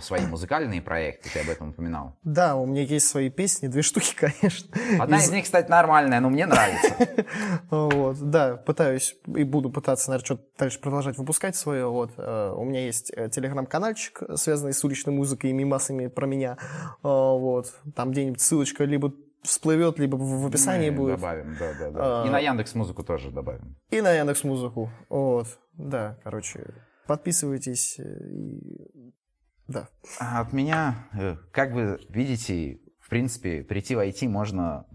[SPEAKER 1] свои музыкальные проекты, ты об этом упоминал.
[SPEAKER 3] Да, у меня есть свои песни, две штуки, конечно.
[SPEAKER 1] Одна из, из них, кстати, нормальная, но мне нравится.
[SPEAKER 3] Вот, да, пытаюсь и буду пытаться, наверное, что-то дальше продолжать выпускать свое. Вот, э, у меня есть э, телеграм-канальчик, связанный с уличной музыкой и мимасами про меня. Э, вот, там где-нибудь ссылочка либо всплывет, либо в описании Мы будет.
[SPEAKER 1] Добавим, да, да, да. А, и на Яндекс Музыку тоже добавим.
[SPEAKER 3] И на Яндекс Музыку. Вот. Да, короче, Подписывайтесь. Э, и... Да.
[SPEAKER 1] А от меня, э, как вы видите, в принципе, прийти в IT можно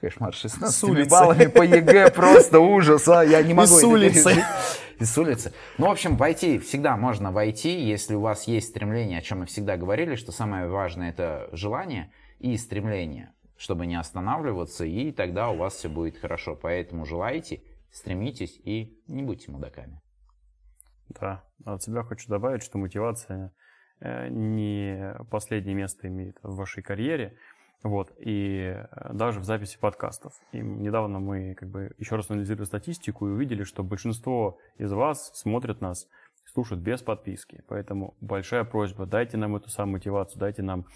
[SPEAKER 1] кошмар, 16 с баллами по ЕГЭ, просто ужас, а, я не могу. И
[SPEAKER 3] с улицы.
[SPEAKER 1] И с улицы. Ну, в общем, в IT всегда можно войти, если у вас есть стремление, о чем мы всегда говорили, что самое важное это желание и стремление, чтобы не останавливаться, и тогда у вас все будет хорошо. Поэтому желайте, стремитесь и не будьте мудаками.
[SPEAKER 2] Да, а от себя хочу добавить, что мотивация – э, не последнее место имеет в вашей карьере. Вот, и э, даже в записи подкастов. И недавно мы как бы еще раз анализировали статистику и увидели, что большинство из вас смотрят нас, слушают без подписки. Поэтому большая просьба, дайте нам эту самую мотивацию, дайте нам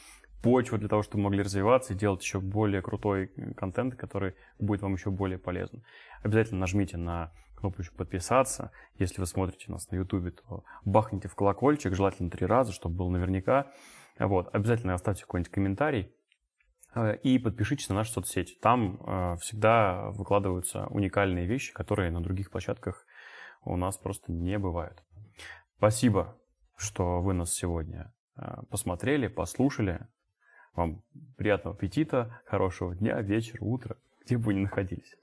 [SPEAKER 2] почву для того, чтобы могли развиваться и делать еще более крутой контент, который будет вам еще более полезен. Обязательно нажмите на кнопочку подписаться. Если вы смотрите нас на YouTube, то бахните в колокольчик, желательно три раза, чтобы был наверняка. Вот. Обязательно оставьте какой-нибудь комментарий э, и подпишитесь на наши соцсети. Там э, всегда выкладываются уникальные вещи, которые на других площадках у нас просто не бывают. Спасибо, что вы нас сегодня э, посмотрели, послушали. Вам приятного аппетита, хорошего дня, вечера, утра, где бы вы ни находились.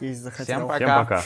[SPEAKER 3] Есть захотел.
[SPEAKER 1] Всем пока.
[SPEAKER 2] Всем пока.